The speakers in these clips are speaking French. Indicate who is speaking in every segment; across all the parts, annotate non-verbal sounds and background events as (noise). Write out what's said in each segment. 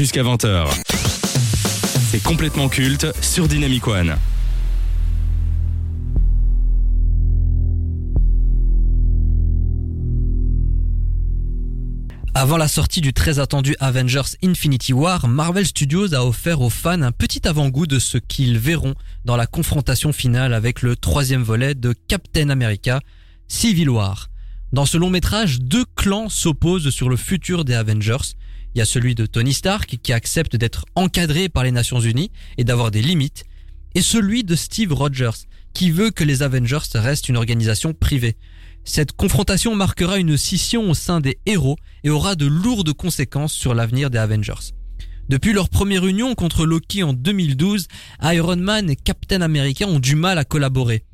Speaker 1: jusqu'à 20h. C'est complètement culte sur Dynamic One.
Speaker 2: Avant la sortie du très attendu Avengers Infinity War, Marvel Studios a offert aux fans un petit avant-goût de ce qu'ils verront dans la confrontation finale avec le troisième volet de Captain America, Civil War. Dans ce long métrage, deux clans s'opposent sur le futur des Avengers. Il y a celui de Tony Stark qui accepte d'être encadré par les Nations Unies et d'avoir des limites, et celui de Steve Rogers qui veut que les Avengers restent une organisation privée. Cette confrontation marquera une scission au sein des héros et aura de lourdes conséquences sur l'avenir des Avengers. Depuis leur première union contre Loki en 2012, Iron Man et Captain America ont du mal à collaborer.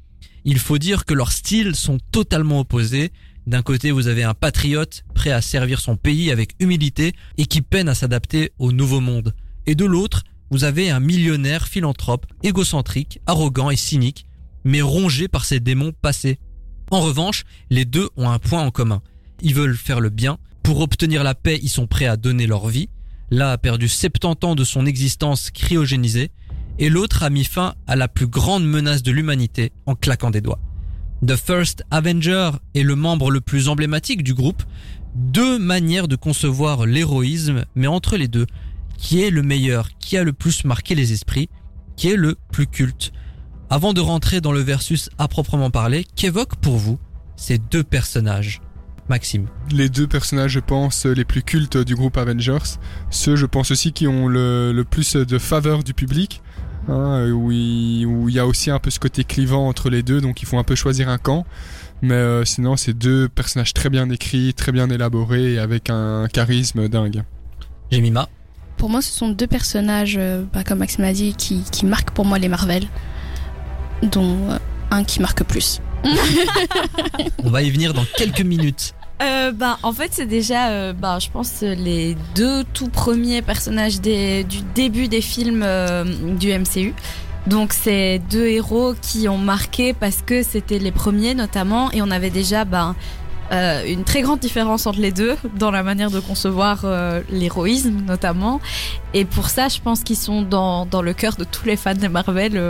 Speaker 2: Il faut dire que leurs styles sont totalement opposés. D'un côté, vous avez un patriote prêt à servir son pays avec humilité et qui peine à s'adapter au nouveau monde. Et de l'autre, vous avez un millionnaire philanthrope, égocentrique, arrogant et cynique, mais rongé par ses démons passés. En revanche, les deux ont un point en commun. Ils veulent faire le bien. Pour obtenir la paix, ils sont prêts à donner leur vie. L'un a perdu 70 ans de son existence cryogénisée et l'autre a mis fin à la plus grande menace de l'humanité en claquant des doigts. The First Avenger est le membre le plus emblématique du groupe. Deux manières de concevoir l'héroïsme, mais entre les deux, qui est le meilleur, qui a le plus marqué les esprits, qui est le plus culte. Avant de rentrer dans le versus à proprement parler, qu'évoquent pour vous ces deux personnages Maxime?
Speaker 3: Les deux personnages, je pense, les plus cultes du groupe Avengers. Ceux, je pense aussi, qui ont le, le plus de faveur du public. Hein, où, il, où il y a aussi un peu ce côté clivant entre les deux, donc il faut un peu choisir un camp. Mais euh, sinon, c'est deux personnages très bien écrits, très bien élaborés et avec un charisme dingue.
Speaker 2: Jemima.
Speaker 4: Pour moi, ce sont deux personnages, euh, bah, comme Maxime a dit, qui, qui marquent pour moi les Marvel, dont euh, un qui marque plus. (laughs)
Speaker 2: On va y venir dans quelques minutes.
Speaker 5: Euh, bah, en fait, c'est déjà, euh, bah, je pense, les deux tout premiers personnages du début des films euh, du MCU. Donc, c'est deux héros qui ont marqué parce que c'était les premiers, notamment, et on avait déjà bah, euh, une très grande différence entre les deux dans la manière de concevoir euh, l'héroïsme, notamment. Et pour ça, je pense qu'ils sont dans, dans le cœur de tous les fans de Marvel,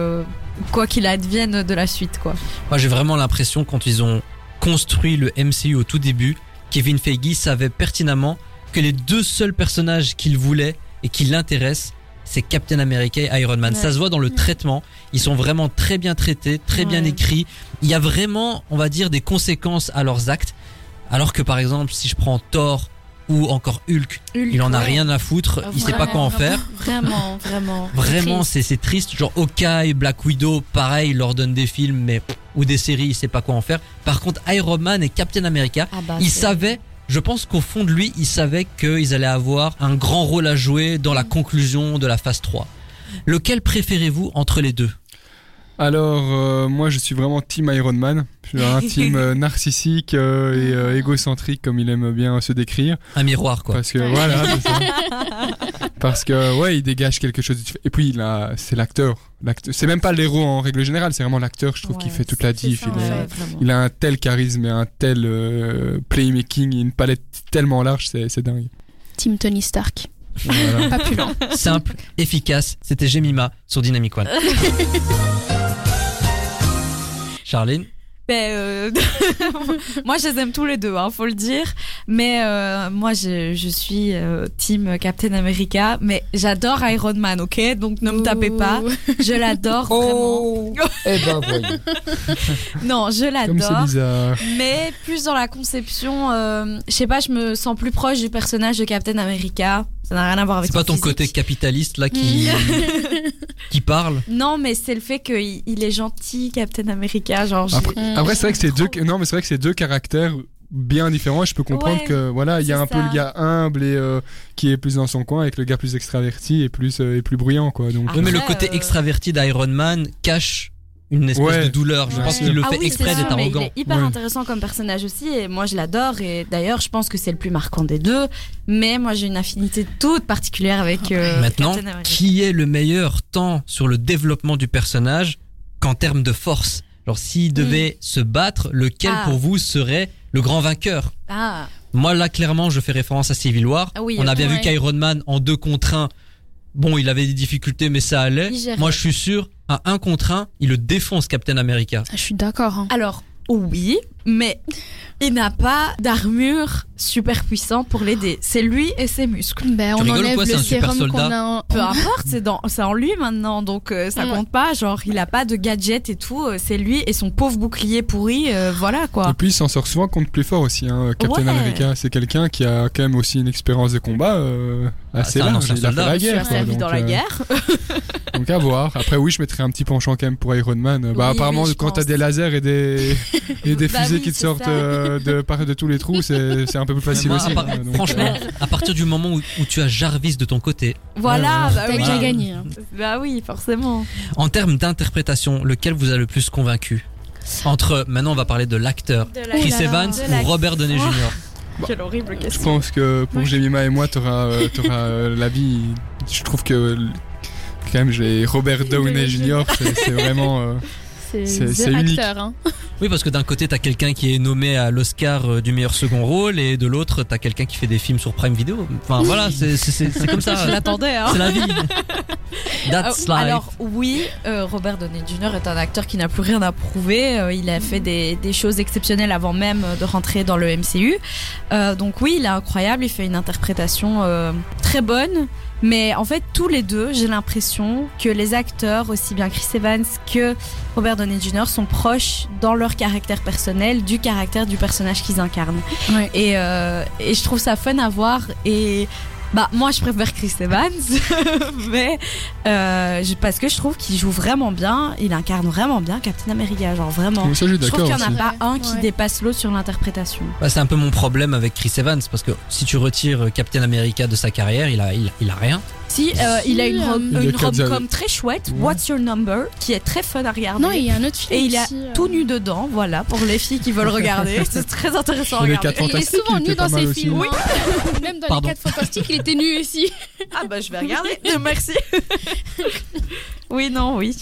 Speaker 5: quoi qu'il advienne de la suite, quoi.
Speaker 2: Moi, j'ai vraiment l'impression quand ils ont construit le MCU au tout début, Kevin Feige savait pertinemment que les deux seuls personnages qu'il voulait et qui l'intéressent, c'est Captain America et Iron Man.
Speaker 5: Ouais.
Speaker 2: Ça se voit dans le traitement. Ils sont vraiment très bien traités, très bien écrits. Il y a vraiment, on va dire, des conséquences à leurs actes. Alors que par exemple, si je prends Thor ou encore Hulk, il en a
Speaker 5: Ouais.
Speaker 2: rien à foutre, il sait pas quoi en faire.
Speaker 5: Vraiment, vraiment.
Speaker 2: Vraiment, (laughs)
Speaker 5: Triste.
Speaker 2: c'est c'est triste. Genre Hawkeye, Black Widow, pareil, il leur donne des films, mais ou des séries, il sait pas quoi en faire. Par contre, Iron Man et Captain America,
Speaker 5: Ah bah,
Speaker 2: ils savaient. Je pense qu'au fond de lui, il savait qu'ils allaient avoir un grand rôle à jouer dans la conclusion de la phase 3. Lequel préférez-vous entre les deux?
Speaker 3: Alors, euh, moi, je suis vraiment team Iron Man. Je suis un team (laughs) euh, narcissique euh, et euh, égocentrique, comme il aime bien se décrire.
Speaker 2: Un miroir, quoi.
Speaker 3: Parce que voilà, ça. (laughs) Parce que ouais, il dégage quelque chose. Et puis il a, c'est l'acteur. L'acteur- C'est même pas l'héros en règle générale, c'est vraiment l'acteur. Je trouve
Speaker 5: Ouais,
Speaker 3: qu'il fait toute la diff.
Speaker 5: ça,
Speaker 3: Il,
Speaker 5: ouais,
Speaker 3: il a un tel charisme et un tel euh, playmaking, et une palette tellement large, c'est c'est dingue.
Speaker 4: Team Tony Stark.
Speaker 3: Voilà.
Speaker 4: Pas plus loin.
Speaker 2: Simple, efficace. C'était Jemima sur Dynamic One. (laughs) Charline
Speaker 5: Ben, euh, (laughs) moi, je les aime tous les deux, hein, faut le dire. Mais euh, moi, je, je suis euh, team Captain America. Mais j'adore Iron Man, ok? Donc ne me tapez pas. Je l'adore (laughs)
Speaker 6: Oh Eh ben voyons.
Speaker 5: vraiment. (laughs) Non, je
Speaker 3: Comme c'est
Speaker 5: l'adore.
Speaker 3: bizarre.
Speaker 5: Mais plus dans la conception, euh, je sais pas, je me sens plus proche du personnage de Captain America. Ça n'a rien à voir avec
Speaker 2: C'est pas ton
Speaker 5: physique.
Speaker 2: côté capitaliste là qui, qui parle?
Speaker 5: Non, mais c'est le fait qu'il il est gentil, Captain America. Genre,
Speaker 3: Après, après, c'est vrai que c'est deux, non, mais c'est vrai que c'est deux caractères bien différents. Et je peux comprendre
Speaker 5: Ouais,
Speaker 3: que voilà, il y a un peu le gars humble et euh, qui est plus dans son coin, avec le gars plus extraverti et plus euh, et plus bruyant, quoi. Donc.
Speaker 5: Ah,
Speaker 2: mais le côté
Speaker 5: euh,
Speaker 2: extraverti d'Iron Man cache une espèce
Speaker 3: Ouais.
Speaker 2: de douleur. Je
Speaker 3: Ouais.
Speaker 2: pense qu'il le
Speaker 5: Ah
Speaker 2: fait
Speaker 5: oui,
Speaker 2: exprès d'être
Speaker 5: mais
Speaker 2: arrogant.
Speaker 5: Il est hyper
Speaker 3: Ouais.
Speaker 5: intéressant comme personnage aussi, et moi je l'adore. Et d'ailleurs, je pense que c'est le plus marquant des deux. Mais moi, j'ai une affinité toute particulière avec euh,
Speaker 2: Maintenant, qui est le meilleur tant sur le développement du personnage qu'en termes de force? Genre, s'il devait se battre, lequel
Speaker 5: Ah.
Speaker 2: pour vous serait le grand vainqueur
Speaker 5: Ah,
Speaker 2: Moi, là, clairement, je fais référence à Civil War.
Speaker 5: Ah oui,
Speaker 2: On a bien vu qu'Iron Man, en deux contre un, bon, il avait des difficultés, mais ça allait. Moi, je suis sûr, à un contre un, il le défonce Captain America.
Speaker 4: Ah, je suis d'accord. hein.
Speaker 5: Alors, oui, mais il n'a pas d'armure super puissante pour l'aider. C'est lui et ses muscles.
Speaker 4: Ben, on enlève
Speaker 2: quoi,
Speaker 4: le sérum
Speaker 2: soldat
Speaker 4: qu'on a. en-
Speaker 5: Peu importe, c'est dans, c'est en lui maintenant, donc euh, ça compte pas. Genre, il a pas de gadget et tout. euh, C'est lui et son pauvre bouclier pourri. euh, voilà
Speaker 3: Et
Speaker 5: quoi.
Speaker 3: puis il s'en sort souvent contre plus fort aussi. Hein. Captain
Speaker 5: Ouais.
Speaker 3: America, c'est quelqu'un qui a quand même aussi une expérience de combat euh, assez
Speaker 2: un
Speaker 3: large. Il a fait la guerre. quoi.
Speaker 5: servi
Speaker 3: Donc,
Speaker 5: dans la
Speaker 3: euh,
Speaker 5: guerre. (laughs)
Speaker 3: Donc à voir. Après oui, je mettrais un petit penchant quand même pour Iron Man. bah
Speaker 5: Oui,
Speaker 3: apparemment quand t'as des lasers et des et des (laughs)
Speaker 5: Bah
Speaker 3: fusées qui te sortent euh, de de tous les trous, c'est c'est un peu plus facile
Speaker 2: Moi,
Speaker 3: aussi.
Speaker 2: à
Speaker 3: hein, donc,
Speaker 2: franchement,
Speaker 3: euh,
Speaker 2: à partir du moment où, où tu as Jarvis de ton côté,
Speaker 5: Voilà,
Speaker 3: ouais.
Speaker 5: bah oui.
Speaker 4: déjà gagné. hein.
Speaker 5: Bah oui, forcément.
Speaker 2: en termes d'interprétation, lequel vous a le plus convaincu? Entre, maintenant, on va parler de l'acteur.
Speaker 5: De
Speaker 2: Chris. Evans
Speaker 5: De
Speaker 2: ou. Robert Downey Jr.
Speaker 5: Quelle horrible
Speaker 3: je
Speaker 5: question.
Speaker 3: pense que pour
Speaker 5: je-
Speaker 3: Jemima et moi, t'auras euh, t'auras euh, l'avis. Je trouve que euh, quand même j'ai Robert Downey Jr. c'est- C'est vraiment.
Speaker 4: C'est
Speaker 3: C'est-
Speaker 4: the
Speaker 3: c'est unique.
Speaker 4: acteur. Hein. (laughs)
Speaker 2: Oui, parce que d'un côté, t'as quelqu'un qui est nommé à l'Oscar euh, du meilleur second rôle, et de l'autre, t'as quelqu'un qui fait des films sur Prime Video. Enfin, voilà, c'est c'est- c'est- c'est comme ça. (laughs)
Speaker 5: Je l'attendais, hein.
Speaker 2: C'est la vie. (laughs) That's
Speaker 5: Euh,
Speaker 2: life.
Speaker 5: Alors oui, euh, Robert Downey Jr. est un acteur qui n'a plus rien à prouver. Euh, il a fait des, des choses exceptionnelles avant même de rentrer dans le MCU. Euh, donc oui, il est incroyable. Il fait une interprétation très bonne. Mais en fait, tous les deux, j'ai l'impression que les acteurs, aussi bien Chris Evans que Robert Downey Jr., sont proches dans leur caractère personnel du caractère du personnage qu'ils incarnent.
Speaker 4: Ouais.
Speaker 5: Et, euh, et je trouve ça fun à voir. Et bah, moi, je préfère Chris Evans, (laughs) mais euh, je- parce que je trouve qu'il joue vraiment bien. Il incarne vraiment bien Captain America, genre vraiment.
Speaker 3: Ça, je suis
Speaker 5: Je trouve qu'il n'y en
Speaker 3: aussi.
Speaker 5: a pas un qui
Speaker 4: Ouais.
Speaker 5: dépasse l'autre sur l'interprétation.
Speaker 2: Bah, c'est un peu mon problème avec Chris Evans, parce que si tu retires Captain America de sa carrière, il a, il, il a rien.
Speaker 5: Si, euh, il a une,
Speaker 3: Il a
Speaker 5: une
Speaker 3: quatre
Speaker 5: rom-com très chouette,
Speaker 3: Ouais.
Speaker 5: What's Your Number, qui est très fun à regarder.
Speaker 4: Non, il y a un autre film.
Speaker 5: Et il a
Speaker 4: aussi, euh,
Speaker 5: tout nu dedans, voilà, pour les filles qui veulent regarder. (laughs) C'est très intéressant à regarder.
Speaker 4: Il est souvent nu dans ses
Speaker 3: aussi.
Speaker 4: films.
Speaker 5: Oui. (laughs)
Speaker 4: Même dans
Speaker 2: Pardon.
Speaker 4: les 4 fantastiques, il était nu aussi.
Speaker 5: Ah bah je vais regarder, (laughs) merci. oui, non, oui,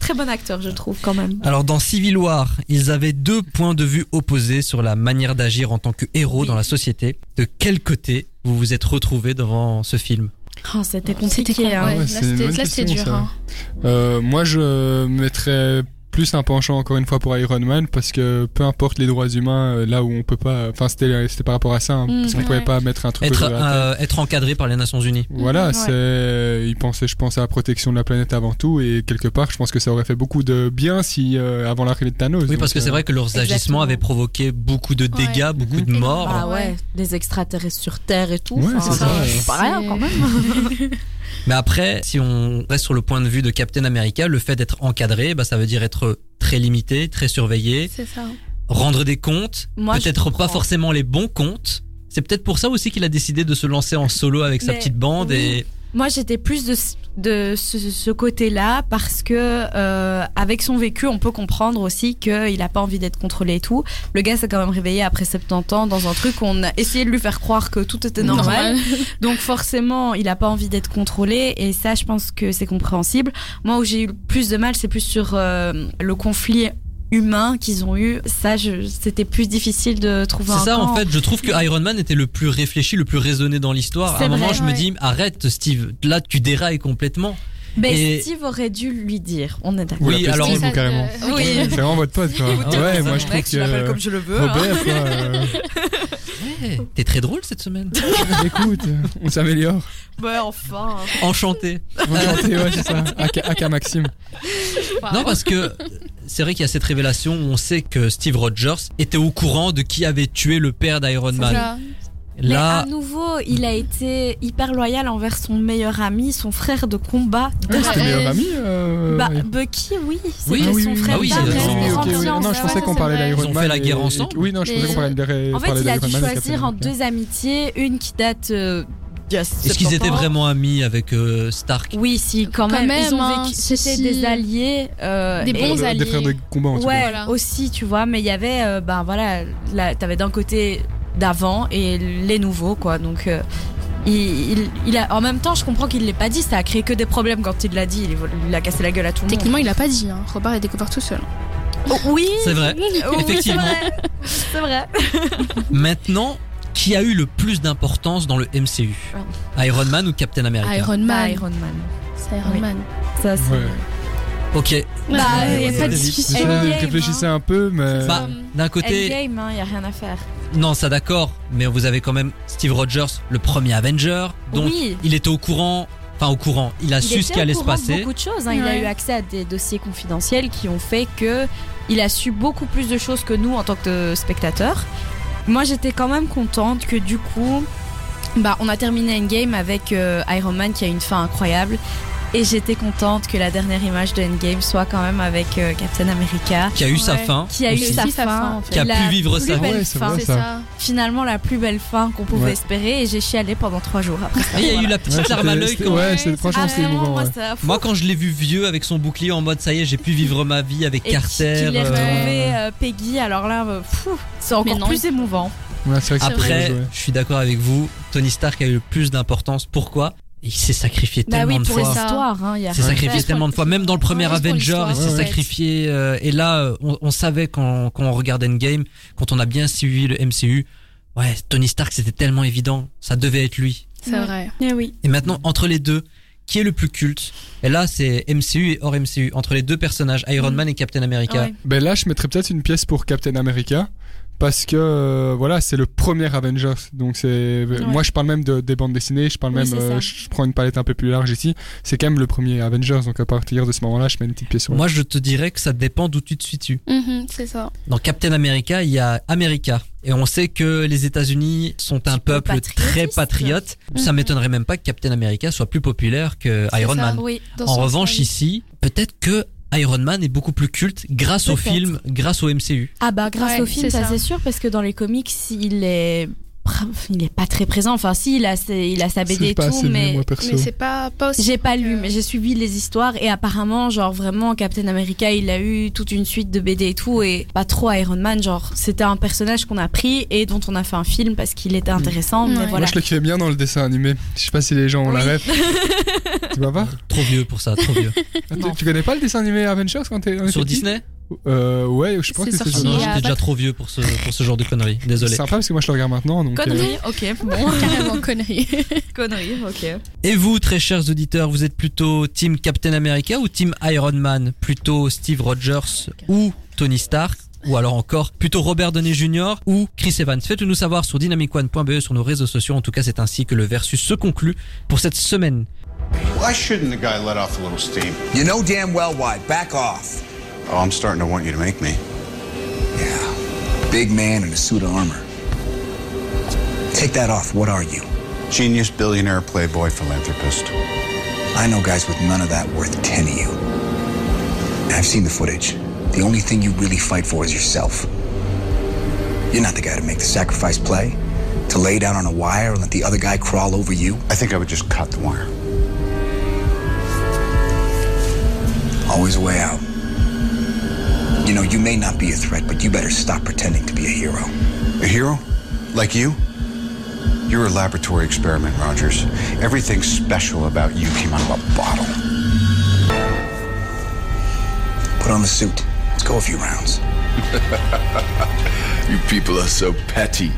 Speaker 5: très bon acteur, je trouve quand même.
Speaker 2: Alors dans Civil War, ils avaient deux points de vue opposés sur la manière d'agir en tant que héros
Speaker 5: Oui.
Speaker 2: dans la société. De quel côté vous vous êtes retrouvé devant ce film?
Speaker 5: Oh, c'était compliqué. hein.
Speaker 3: ouais,
Speaker 4: là, c'était dur. hein.
Speaker 3: Euh, moi, je mettrais plus un penchant encore une fois pour Iron Man parce que peu importe les droits humains, euh, là où on peut pas, enfin c'était c'était par rapport à ça, hein,
Speaker 4: Mm,
Speaker 3: parce qu'on
Speaker 4: ouais.
Speaker 3: pouvait pas mettre un truc
Speaker 2: être, euh, être encadré par les Nations Unies.
Speaker 3: Voilà,
Speaker 5: Ouais.
Speaker 3: c'est, il pensait, je pense, à la protection de la planète avant tout, et quelque part, je pense que ça aurait fait beaucoup de bien si euh, avant l'arrivée de Thanos.
Speaker 2: Oui,
Speaker 3: donc,
Speaker 2: parce que c'est
Speaker 3: euh,
Speaker 2: vrai que leurs
Speaker 5: Exactement.
Speaker 2: agissements avaient provoqué beaucoup de dégâts,
Speaker 4: Ouais.
Speaker 2: beaucoup de morts.
Speaker 5: Bah
Speaker 4: Ouais.
Speaker 5: des extraterrestres sur Terre et tout.
Speaker 3: Ouais,
Speaker 5: enfin,
Speaker 3: c'est ça,
Speaker 5: c'est pas rien quand même. (laughs)
Speaker 2: Mais après, si on reste sur le point de vue de Captain America, le fait d'être encadré, bah, ça veut dire être très limité, très surveillé,
Speaker 4: C'est ça.
Speaker 2: rendre des comptes, peut-être pas forcément les bons comptes. C'est peut-être pour ça aussi qu'il a décidé de se lancer en solo avec sa petite bande
Speaker 5: oui.
Speaker 2: et
Speaker 5: Moi, j'étais plus de, ce- de ce, ce côté-là parce que euh, avec son vécu, on peut comprendre aussi qu'il n'a pas envie d'être contrôlé et tout. Le gars s'est quand même réveillé après 70 ans dans un truc où on a essayé de lui faire croire que tout était normal. Donc forcément, il a pas envie d'être contrôlé et ça, je pense que c'est compréhensible. Moi, où j'ai eu le plus de mal, c'est plus sur euh, le conflit humain qu'ils ont eu. Ça, c'était plus difficile de trouver
Speaker 2: c'est ça
Speaker 5: camp.
Speaker 2: en fait. Je trouve que Iron Man était le plus réfléchi, le plus raisonné dans l'histoire. À un moment, je me dis arrête, Steve. Là, tu dérailles complètement.
Speaker 5: Mais
Speaker 2: Et-
Speaker 5: Steve aurait dû lui dire. On est d'accord.
Speaker 2: Oui, alors-
Speaker 3: Steve,
Speaker 4: Ça,
Speaker 3: vous, carrément.
Speaker 4: euh,
Speaker 5: Oui.
Speaker 3: C'est vraiment votre pote, quoi. (laughs)
Speaker 2: Écoutez,
Speaker 3: ouais, moi je trouve
Speaker 5: ex, je l'appelle
Speaker 3: que
Speaker 5: comme je le veux. hein.
Speaker 3: Robert, quoi. euh,
Speaker 2: Ouais, T'es très drôle cette semaine. (laughs)
Speaker 3: écoute, on s'améliore.
Speaker 5: Ouais, enfin.
Speaker 2: Enchanté.
Speaker 3: Enchanté, ouais, c'est ça. Aka, Aka Maxime.
Speaker 2: Non, parce que c'est vrai qu'il y a cette révélation où on sait que Steve Rogers était au courant de qui avait tué le père d'Iron
Speaker 4: C'est
Speaker 2: Man.
Speaker 4: ça.
Speaker 5: Mais
Speaker 2: Là,
Speaker 5: à nouveau, il a été hyper loyal envers son meilleur ami, son frère de combat.
Speaker 3: Ah, c'était
Speaker 4: Ouais.
Speaker 3: meilleur ami. euh,
Speaker 5: Bah. Bucky, oui, c'était
Speaker 2: Oui.
Speaker 3: Ah oui,
Speaker 5: son
Speaker 3: oui,
Speaker 5: frère
Speaker 2: ah oui,
Speaker 5: d'armes,
Speaker 2: c'est-
Speaker 5: ils
Speaker 2: oui,
Speaker 5: étaient
Speaker 2: ok, oui.
Speaker 5: confiance,
Speaker 3: Non, je pensais qu'on parlait d'Iron
Speaker 2: Ils ont
Speaker 3: Man.
Speaker 2: fait la guerre
Speaker 3: et-
Speaker 2: ensemble
Speaker 3: Oui, non, je pensais qu'on parlait de
Speaker 5: En fait, il a
Speaker 3: d'Iron
Speaker 5: dû
Speaker 3: Man
Speaker 5: choisir en deux amitiés, une qui date euh,
Speaker 2: est-ce qu'ils
Speaker 5: 70
Speaker 2: étaient vraiment amis avec euh, Stark?
Speaker 5: Oui, si, quand
Speaker 4: Quand
Speaker 5: même.
Speaker 4: même,
Speaker 5: ils ont
Speaker 4: hein,
Speaker 5: vécu- C'était
Speaker 4: si.
Speaker 5: des alliés. euh,
Speaker 4: Des bons alliés.
Speaker 3: Des frères de combat, en tout
Speaker 5: Ouais,
Speaker 3: cas.
Speaker 4: Voilà.
Speaker 5: aussi, tu vois. Mais il y avait, euh, ben voilà, là, t'avais d'un côté d'avant et les nouveaux, quoi. Donc, euh, il, il, il a, en même temps, je comprends qu'il l'ait pas dit. Ça a créé que des problèmes quand il l'a dit. Il, il a cassé la gueule à tout le monde.
Speaker 4: Techniquement, il a pas dit. Hein. Robert a découvert tout seul.
Speaker 5: Oh, oui,
Speaker 2: C'est vrai.
Speaker 5: oui,
Speaker 2: Effectivement.
Speaker 5: C'est vrai.
Speaker 2: Maintenant, Qui a eu le plus d'importance dans le MCU Iron Man ou Captain America?
Speaker 4: Iron Man.
Speaker 5: Iron Man.
Speaker 4: C'est Iron
Speaker 5: Oui.
Speaker 4: Man.
Speaker 5: Ça, c'est.
Speaker 3: Ouais.
Speaker 2: Ok.
Speaker 4: Bah, y a pas de discussion.
Speaker 3: Réfléchissez
Speaker 5: hein.
Speaker 3: un peu, mais
Speaker 2: Bah, d'un côté,
Speaker 5: Endgame, hein, y a rien à faire.
Speaker 2: non, ça d'accord, mais vous avez quand même Steve Rogers, le premier Avenger, donc
Speaker 5: oui.
Speaker 2: il était au courant, enfin au courant, il a
Speaker 5: Il
Speaker 2: su ce qui allait se
Speaker 5: courant de
Speaker 2: passer.
Speaker 5: Beaucoup de choses. hein. Il a eu accès à des dossiers confidentiels qui ont fait que il a su beaucoup plus de choses que nous en tant que spectateurs. Moi, j'étais quand même contente que du coup, bah, on a terminé Endgame avec euh, Iron Man qui a une fin incroyable. Et j'étais contente que la dernière image de Endgame soit quand même avec euh, Captain America,
Speaker 2: Qui a eu sa fin.
Speaker 5: qui a eu
Speaker 2: aussi.
Speaker 5: sa fin,
Speaker 4: fin, en fait.
Speaker 2: Qui a
Speaker 5: la
Speaker 2: pu vivre sa
Speaker 3: Ouais, c'est
Speaker 5: fin.
Speaker 3: ça.
Speaker 5: Finalement, la plus belle fin qu'on pouvait
Speaker 3: Ouais.
Speaker 5: espérer. Et j'ai chialé pendant trois jours après. ça.
Speaker 2: Et il y a eu la petite
Speaker 3: Ouais,
Speaker 2: larme à l'œil quand.
Speaker 3: ouais, c'est- franchement,
Speaker 5: Ah,
Speaker 3: émouvant.
Speaker 5: moi,
Speaker 3: ouais.
Speaker 5: ça-
Speaker 2: Moi, quand je l'ai vu vieux avec son bouclier en mode ça y est, j'ai pu vivre ma vie avec
Speaker 5: et
Speaker 2: Carter.
Speaker 5: ait
Speaker 2: euh,
Speaker 5: retrouvé euh, Peggy, alors là, c'est encore plus émouvant.
Speaker 3: Ouais, c'est vrai que c'est
Speaker 2: Après, je suis d'accord avec vous. Tony Stark a eu le plus d'importance. Pourquoi? Il s'est sacrifié
Speaker 5: Bah
Speaker 2: tellement
Speaker 5: oui,
Speaker 2: de
Speaker 5: pour
Speaker 2: fois.
Speaker 5: hein, il y a
Speaker 2: Il s'est sacrifié tellement de fois. Même dans le premier
Speaker 4: Ouais,
Speaker 2: Avenger, il s'est
Speaker 3: ouais,
Speaker 2: sacrifié. euh, et là, euh, on, on savait quand, quand on regardait Endgame, quand on a bien suivi le MCU, ouais, Tony Stark, c'était tellement évident. Ça devait être lui.
Speaker 4: C'est vrai.
Speaker 5: Eh oui.
Speaker 2: Et maintenant, entre les deux, qui est le plus culte? Et là, c'est MCU et hors MCU. Entre les deux personnages, Iron
Speaker 5: Mm.
Speaker 2: Man et Captain America.
Speaker 5: Ouais.
Speaker 3: Ben là, je mettrais peut-être une pièce pour Captain America. Parce que euh, voilà, c'est le premier Avengers. Donc c'est moi je parle même de, des bandes dessinées, je parle
Speaker 5: Oui,
Speaker 3: même euh, je prends une palette un peu plus large ici. C'est quand même le premier Avengers donc à partir de ce moment-là, je mets une petite pièce sur.
Speaker 2: Moi, je te dirais que ça dépend d'où tu te situes.
Speaker 4: Mhm, c'est ça.
Speaker 2: Dans Captain America, il y a America. Et on sait que les États-Unis sont un
Speaker 5: peu
Speaker 2: peuple très patriote. Ça
Speaker 4: Mhm.
Speaker 2: m'étonnerait même pas que Captain America soit plus populaire que Iron
Speaker 4: ça.
Speaker 2: Man.
Speaker 5: Oui.
Speaker 2: En revanche, ici, peut-être que Iron Man est beaucoup plus culte grâce au film, grâce au MCU.
Speaker 5: Ah bah grâce
Speaker 4: Ouais,
Speaker 5: au film,
Speaker 4: c'est
Speaker 5: ça,
Speaker 4: ça.
Speaker 5: c'est sûr, parce que dans les comics, il est, il est pas très présent. Enfin, si, il a, ses- il a sa BD et
Speaker 3: pas
Speaker 5: tout, mais
Speaker 3: moi perso.
Speaker 4: Mais c'est pas, pas aussi.
Speaker 5: j'ai pas
Speaker 4: que-
Speaker 5: lu, mais j'ai suivi les histoires et apparemment, genre vraiment, Captain America, il a eu toute une suite de BD et tout, et pas trop Iron Man. Genre, c'était un personnage qu'on a pris et dont on a fait un film parce qu'il était intéressant. Mais
Speaker 4: Ouais.
Speaker 5: voilà.
Speaker 3: Moi je le kiffais bien dans le dessin animé. Je sais pas si les gens ont la
Speaker 5: Oui.
Speaker 3: ref. (laughs) tu vas voir
Speaker 2: Trop vieux pour ça, trop vieux.
Speaker 3: Ah, tu, tu connais pas le dessin animé Avengers quand t'es
Speaker 2: Sur Disney?
Speaker 3: Euh, Ouais, je pense
Speaker 5: C'est
Speaker 3: que c'est
Speaker 5: sorti
Speaker 2: j'étais déjà trop vieux pour ce, pour ce genre de conneries.
Speaker 3: C'est
Speaker 2: Désolé.
Speaker 3: sympa parce que moi je le regarde maintenant donc. euh,
Speaker 5: Connerie, ok, (laughs) bon.
Speaker 4: Carrément connerie. (laughs)
Speaker 5: Connerie, ok.
Speaker 2: Et vous, très chers auditeurs, vous êtes plutôt Team Captain America ou Team Iron Man? Plutôt Steve Rogers ou Tony Stark? Ou alors encore plutôt Robert Downey Jr. ou Chris Evans? Faites-le nous savoir sur dynamicone.be sur nos réseaux sociaux. En tout cas, c'est ainsi que le versus se conclut pour cette semaine.
Speaker 7: Why shouldn't the guy let off a little steam?
Speaker 8: You know damn well why. Back off.
Speaker 7: Oh, I'm starting to want you to make me.
Speaker 8: Yeah. Big man in a suit of armor. Take that off. What are you?
Speaker 7: Genius, billionaire, playboy, philanthropist.
Speaker 8: I know guys with none of that worth 10 of you. I've seen the footage. The only thing you really fight for is yourself. You're not the guy to make the sacrifice play, to lay down on a wire and let the other guy crawl over you.
Speaker 7: I think I would just cut the wire.
Speaker 8: Always a way out. You know, you may not be a threat, but you better stop pretending to be a hero.
Speaker 7: A hero? Like you? You're a laboratory experiment, Rogers. Everything special about you came out of a bottle.
Speaker 8: Put on the suit. Let's go a few rounds. (laughs)
Speaker 9: You people are so petty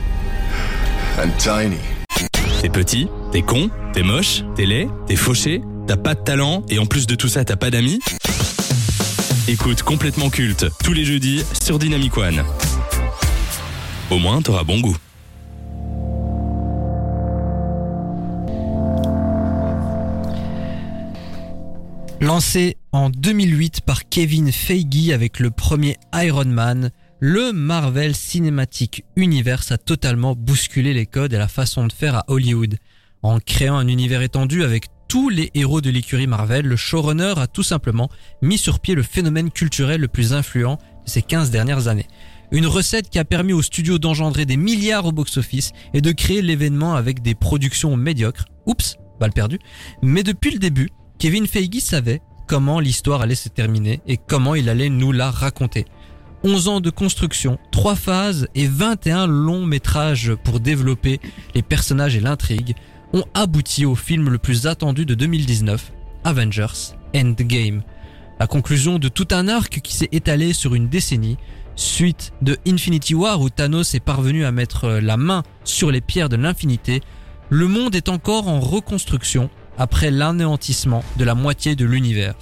Speaker 9: and tiny.
Speaker 1: T'es petit, t'es con, t'es moche, t'es laid, t'es fauché, t'as pas de talent et en plus de tout ça, t'as pas d'amis Écoute complètement culte tous les jeudis sur Dynamic One. Au moins, t'auras bon goût.
Speaker 2: Lancé en 2008 par Kevin Feige avec le premier Iron Man, le Marvel Cinematic Universe a totalement bousculé les codes et la façon de faire à Hollywood. En créant un univers étendu avec tous les héros de l'écurie Marvel, le showrunner a tout simplement mis sur pied le phénomène culturel le plus influent de ces 15 dernières années. Une recette qui a permis au studio d'engendrer des milliards au box-office et de créer l'événement avec des productions médiocres. Oups, balle perdue. Mais depuis le début, Kevin Feige savait comment l'histoire allait se terminer et comment il allait nous la raconter. 11 ans de construction, 3 phases et 21 longs métrages pour développer les personnages et l'intrigue ont abouti au film le plus attendu de 2019, Avengers Endgame. La conclusion de tout un arc qui s'est étalé sur une décennie, Suite de Infinity War où Thanos est parvenu à mettre euh, la main sur les pierres de l'infinité, le monde est encore en reconstruction après l'anéantissement de la moitié de l'univers.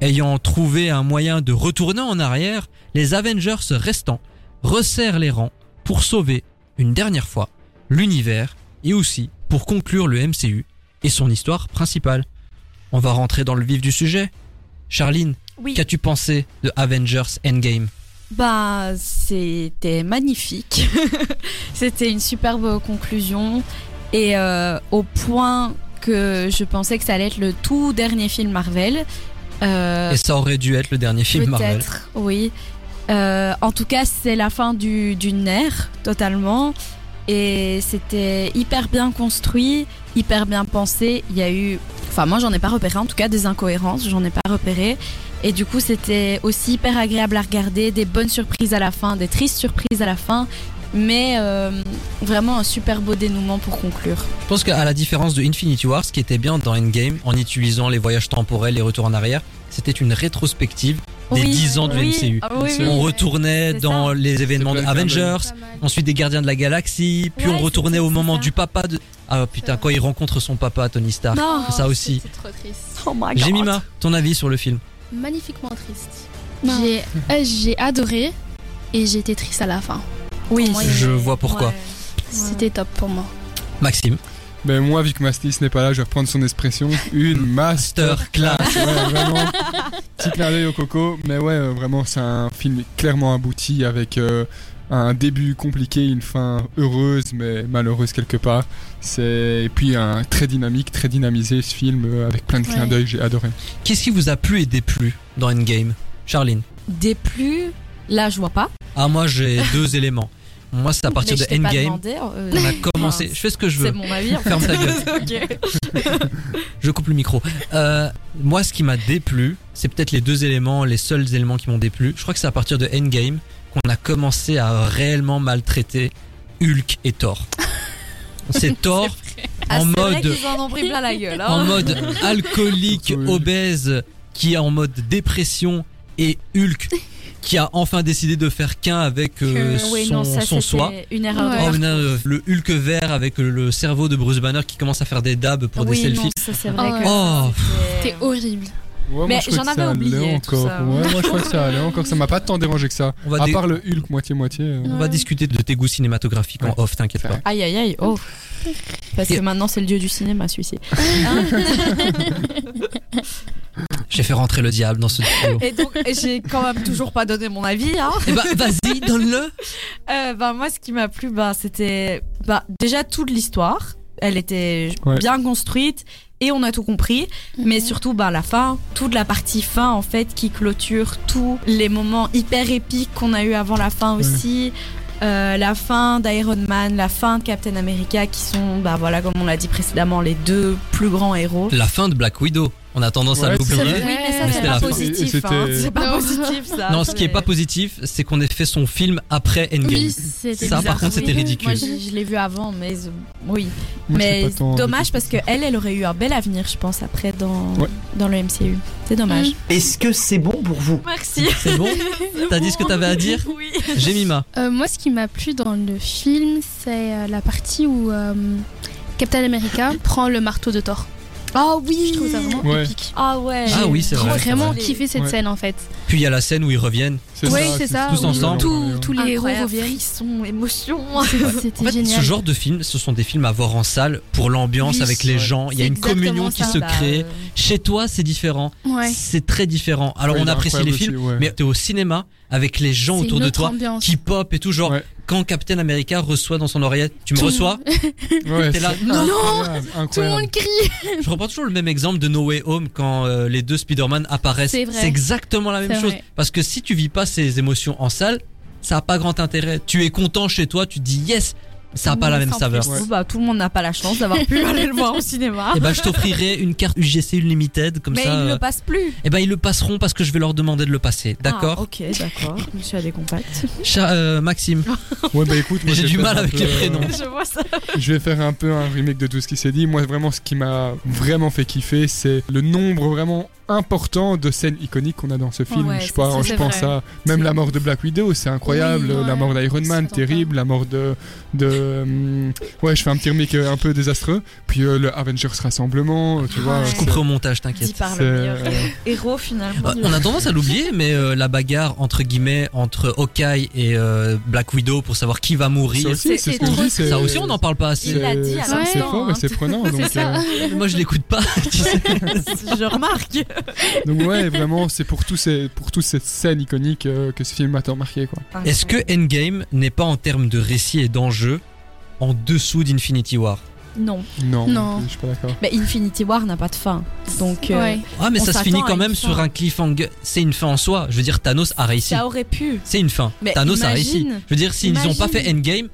Speaker 2: Ayant trouvé un moyen de retourner en arrière, les Avengers restants resserrent les rangs pour sauver, une dernière fois, l'univers et aussi pour conclure le MCU et son histoire principale. On va rentrer dans le vif du sujet. Charline,
Speaker 5: Oui.
Speaker 2: qu'as-tu pensé de Avengers Endgame?
Speaker 5: Bah, c'était magnifique. (laughs) c'était une superbe conclusion. Et euh, au point que je pensais que ça allait être le tout dernier film Marvel. Euh,
Speaker 2: Et ça aurait dû être le dernier film Marvel.
Speaker 5: Peut-être, oui. Euh, en tout cas, c'est la fin du, d'une ère, totalement. Et c'était hyper bien construit, hyper bien pensé. Il y a eu. Enfin, moi, j'en ai pas repéré, en tout cas, des incohérences, j'en ai pas repéré. Et du coup, c'était aussi hyper agréable à regarder, des bonnes surprises à la fin, des tristes surprises à la fin. Mais euh, vraiment un super beau dénouement pour conclure.
Speaker 2: Je pense qu'à la différence de Infinity War, ce qui était bien dans Endgame, en utilisant les voyages temporels, les retours en arrière, c'était une rétrospective des
Speaker 5: Oui,
Speaker 2: 10 ans du
Speaker 5: oui,
Speaker 2: MCU.
Speaker 5: ah oui,
Speaker 3: C'est-
Speaker 5: oui.
Speaker 2: On retournait dans
Speaker 5: ça.
Speaker 2: les événements de. Avengers, ensuite des Gardiens de la Galaxie, puis
Speaker 5: Ouais,
Speaker 2: on retournait au moment
Speaker 5: ça.
Speaker 2: du papa de... Ah putain, quand il rencontre son papa, Tony Stark.
Speaker 5: Non.
Speaker 2: ça aussi.
Speaker 4: C'est trop triste.
Speaker 5: Oh my god.
Speaker 2: Jemima, ton avis sur le film
Speaker 4: Magnifiquement triste. J'ai euh, j'ai adoré et j'ai été triste à la fin.
Speaker 5: Oui,
Speaker 4: Moi,
Speaker 2: Je vois pourquoi.
Speaker 5: Ouais.
Speaker 4: C'était top pour moi.
Speaker 2: Maxime,
Speaker 3: Ben moi, vu que Mastis n'est pas là, je vais reprendre son expression. Une (laughs) masterclass. Ouais, vraiment. Petit clin d'œil au coco. Mais ouais, euh, vraiment, c'est un film clairement abouti avec euh, un début compliqué, une fin heureuse, mais malheureuse quelque part. C'est et puis un très dynamique, très dynamisé ce film euh, avec plein de clins d'œil. J'ai adoré.
Speaker 2: qu'est-ce qui vous a plu et déplu dans Endgame? Charline?
Speaker 5: Des plus, là, je vois pas.
Speaker 2: Ah moi j'ai (laughs) deux éléments. Moi c'est à partir
Speaker 5: Mais
Speaker 2: de Endgame
Speaker 5: demandé, euh,
Speaker 2: qu'on a commencé.
Speaker 5: enfin,
Speaker 2: Je fais ce que je veux.
Speaker 5: C'est mon avis. en fait.
Speaker 2: Ferme ta gueule. (laughs) (laughs) Je coupe le micro. Euh, moi, ce qui m'a déplu, c'est peut-être les deux éléments, les seuls éléments qui m'ont déplu. Je crois que c'est à partir de Endgame qu'on a commencé à réellement maltraiter Hulk et Thor. (laughs) C'est Thor
Speaker 5: Ah,
Speaker 2: en
Speaker 5: vrai
Speaker 2: mode
Speaker 5: qu'ils en ont pris plein la gueule.
Speaker 2: en
Speaker 5: Hein.
Speaker 2: mode alcoolique, obèse, qui est en mode dépression, et Hulk qui a enfin décidé de faire qu'un avec euh,
Speaker 5: Oui,
Speaker 2: son,
Speaker 5: non, ça
Speaker 2: son soi.
Speaker 5: une erreur.
Speaker 4: Ouais.
Speaker 2: Oh, euh, le Hulk vert avec le cerveau de Bruce Banner qui commence à faire des dabs pour des selfies.
Speaker 5: non, ça c'est vrai
Speaker 4: Oh,
Speaker 5: que
Speaker 2: Oh,
Speaker 4: horrible.
Speaker 3: Ouais,
Speaker 5: Mais
Speaker 3: je
Speaker 5: j'en
Speaker 3: que
Speaker 5: avais oublié tout
Speaker 3: encore.
Speaker 5: ça.
Speaker 3: Ouais, moi je crois que ça allait encore. Ça m'a pas tant dérangé que ça.
Speaker 2: On va
Speaker 3: À part le Hulk moitié-moitié. euh.
Speaker 2: On va discuter de tes goûts cinématographiques en off, t'inquiète pas.
Speaker 5: Aïe aïe aïe, oh. Parce
Speaker 2: Et-
Speaker 5: que maintenant c'est le dieu du cinéma celui-ci. (laughs) (laughs)
Speaker 2: J'ai fait rentrer le diable dans ce duo.
Speaker 5: Et donc j'ai quand même toujours pas donné mon avis. Hein.
Speaker 2: Eh bah, vas-y, donne-le. (laughs)
Speaker 5: Euh, bah, moi ce qui m'a plu, bah, c'était bah, déjà toute l'histoire. Elle était
Speaker 3: Ouais.
Speaker 5: bien construite et on a tout compris. Mais surtout bah, la fin, toute la partie fin en fait qui clôture tous les moments hyper épiques qu'on a eu avant la fin aussi. Euh, la fin d'Iron Man, la fin de Captain America qui sont, bah voilà, comme on l'a dit précédemment, les deux plus grands héros.
Speaker 2: La fin de Black Widow. On a tendance à l'oublier.
Speaker 5: Oui, mais ça
Speaker 2: Mais
Speaker 5: c'est pas positif. hein. C'est pas
Speaker 4: Non.
Speaker 5: positif ça.
Speaker 2: Non, ce qui est pas positif, c'est qu'on ait fait son film après Endgame. Ça, par contre, c'était ridicule.
Speaker 5: Moi, je, l'ai vu avant, mais euh, oui. Mais dommage parce que elle, elle aurait eu un bel avenir, je pense, après dans
Speaker 3: Ouais.
Speaker 5: dans le MCU. C'est dommage.
Speaker 6: Est-ce que c'est bon pour vous?
Speaker 5: Merci.
Speaker 2: C'est bon (laughs) T'as dit ce que t'avais à dire
Speaker 5: Oui.
Speaker 2: Jemima.
Speaker 4: Euh, moi, ce qui m'a plu dans le film, c'est euh, la partie où euh, Captain America prend le marteau de Thor.
Speaker 5: Ah oui.
Speaker 4: Je trouve ça vraiment
Speaker 3: Ouais.
Speaker 4: épique.
Speaker 5: Ah ouais.
Speaker 2: Ah oui, c'est
Speaker 4: J'ai vraiment
Speaker 5: vrai.
Speaker 4: kiffé cette
Speaker 3: Ouais.
Speaker 4: scène en fait.
Speaker 2: Puis il y a la scène où ils reviennent.
Speaker 3: C'est
Speaker 4: Oui, c'est ça.
Speaker 2: tous ensemble.
Speaker 4: Tous, tous les héros reviennent.
Speaker 5: Frisson, émotion. (laughs)
Speaker 4: C'était
Speaker 2: En fait,
Speaker 4: génial.
Speaker 2: ce genre de film, ce sont des films à voir en salle pour l'ambiance
Speaker 4: Oui,
Speaker 2: avec les gens. Il y a une communion qui se
Speaker 5: Bah,
Speaker 2: crée.
Speaker 5: euh,
Speaker 2: Chez toi, c'est différent.
Speaker 4: Ouais.
Speaker 2: C'est très différent. Alors, on apprécie les films, mais t'es au cinéma avec les gens autour de toi
Speaker 4: ambiance.
Speaker 2: qui pop et tout. Genre,
Speaker 3: Ouais.
Speaker 2: quand Captain America reçoit dans son oreillette, tu me
Speaker 4: Tout-
Speaker 2: reçois (laughs)
Speaker 3: Ouais,
Speaker 2: T'es là,
Speaker 3: c'est
Speaker 2: non,
Speaker 3: incroyable,
Speaker 4: Tout le monde crie. (laughs)
Speaker 2: Je reprends toujours le même exemple de No Way Home quand euh, les deux Spider-Man apparaissent.
Speaker 4: C'est
Speaker 2: exactement la même chose.
Speaker 4: vrai.
Speaker 2: Parce que si tu vis pas ces émotions en salle, ça a pas grand intérêt. Tu es content chez toi, tu te dis yes, ça a pas la même
Speaker 4: Sans
Speaker 2: saveur.
Speaker 4: plus.
Speaker 5: bah, tout le monde n'a pas la chance d'avoir pu aller le voir au cinéma.
Speaker 2: Et ben je t'offrirai une carte UGC Unlimited comme
Speaker 5: mais
Speaker 2: ça.
Speaker 5: ils ne
Speaker 2: euh,
Speaker 5: le passent plus.
Speaker 2: eh ben ils le passeront parce que je vais leur demander de le passer. D'accord
Speaker 5: Ah, ok, d'accord. Je suis à des contacts.
Speaker 2: Cha- euh, Maxime, (laughs)
Speaker 3: Ouais, bah écoute, moi,
Speaker 2: j'ai du mal avec
Speaker 3: peu,
Speaker 2: les
Speaker 3: euh,
Speaker 2: prénoms. (laughs)
Speaker 5: Je vois ça.
Speaker 3: Je vais faire un peu un remake de tout ce qui s'est dit. Moi, vraiment, ce qui m'a vraiment fait kiffer, c'est le nombre vraiment important de scènes iconiques qu'on a dans ce film.
Speaker 5: Ouais,
Speaker 3: je pense,
Speaker 4: ça,
Speaker 3: je
Speaker 4: c'est
Speaker 3: pense
Speaker 4: vrai.
Speaker 3: à même la mort de Black Widow, c'est incroyable.
Speaker 4: Oui,
Speaker 3: la mort d'Iron Man, terrible. La mort de, de, hum, ouais, je fais un petit remake euh, un peu désastreux. Puis euh, le Avengers Rassemblement, tu vois.
Speaker 2: Je couperai au montage, t'inquiète.
Speaker 5: par
Speaker 3: c'est,
Speaker 5: le meilleur
Speaker 3: euh, (laughs)
Speaker 5: héros finalement.
Speaker 2: Euh, On a tendance à l'oublier, mais euh, la bagarre entre guillemets entre Hawkeye et euh, Black Widow pour savoir qui va
Speaker 3: ça
Speaker 2: mourir.
Speaker 3: aussi,
Speaker 4: c'est-
Speaker 3: c'est ce
Speaker 4: c'est
Speaker 3: que je
Speaker 4: trop-
Speaker 3: dis. c'est-
Speaker 2: Ça aussi, on n'en parle pas
Speaker 3: c'est-
Speaker 2: assez.
Speaker 5: Il l'a dit à
Speaker 3: c'est- fort et
Speaker 5: hein.
Speaker 3: c'est prenant. (laughs) Donc,
Speaker 4: ça.
Speaker 3: euh,
Speaker 2: Moi, je l'écoute pas. (laughs) tu sais.
Speaker 5: Je remarque.
Speaker 3: donc ouais, vraiment, c'est pour tous ces, pour toutes ces scènes iconiques euh, que ce film m'a tant marqué, quoi.
Speaker 2: Est-ce que Endgame n'est pas en termes de récit et d'enjeu en dessous d'Infinity War
Speaker 5: Non.
Speaker 3: Non,
Speaker 4: Non.
Speaker 3: je suis pas d'accord.
Speaker 5: Mais Infinity War n'a pas de fin. Donc euh,
Speaker 4: Ouais.
Speaker 2: Ah, mais ça se finit quand même sur un cliffhanger. C'est une fin en soi. Je veux dire, Thanos a réussi.
Speaker 5: ça aurait pu.
Speaker 2: C'est une fin.
Speaker 5: Mais
Speaker 2: Thanos a réussi. Je veux dire, s'ils n'ont pas fait Endgame,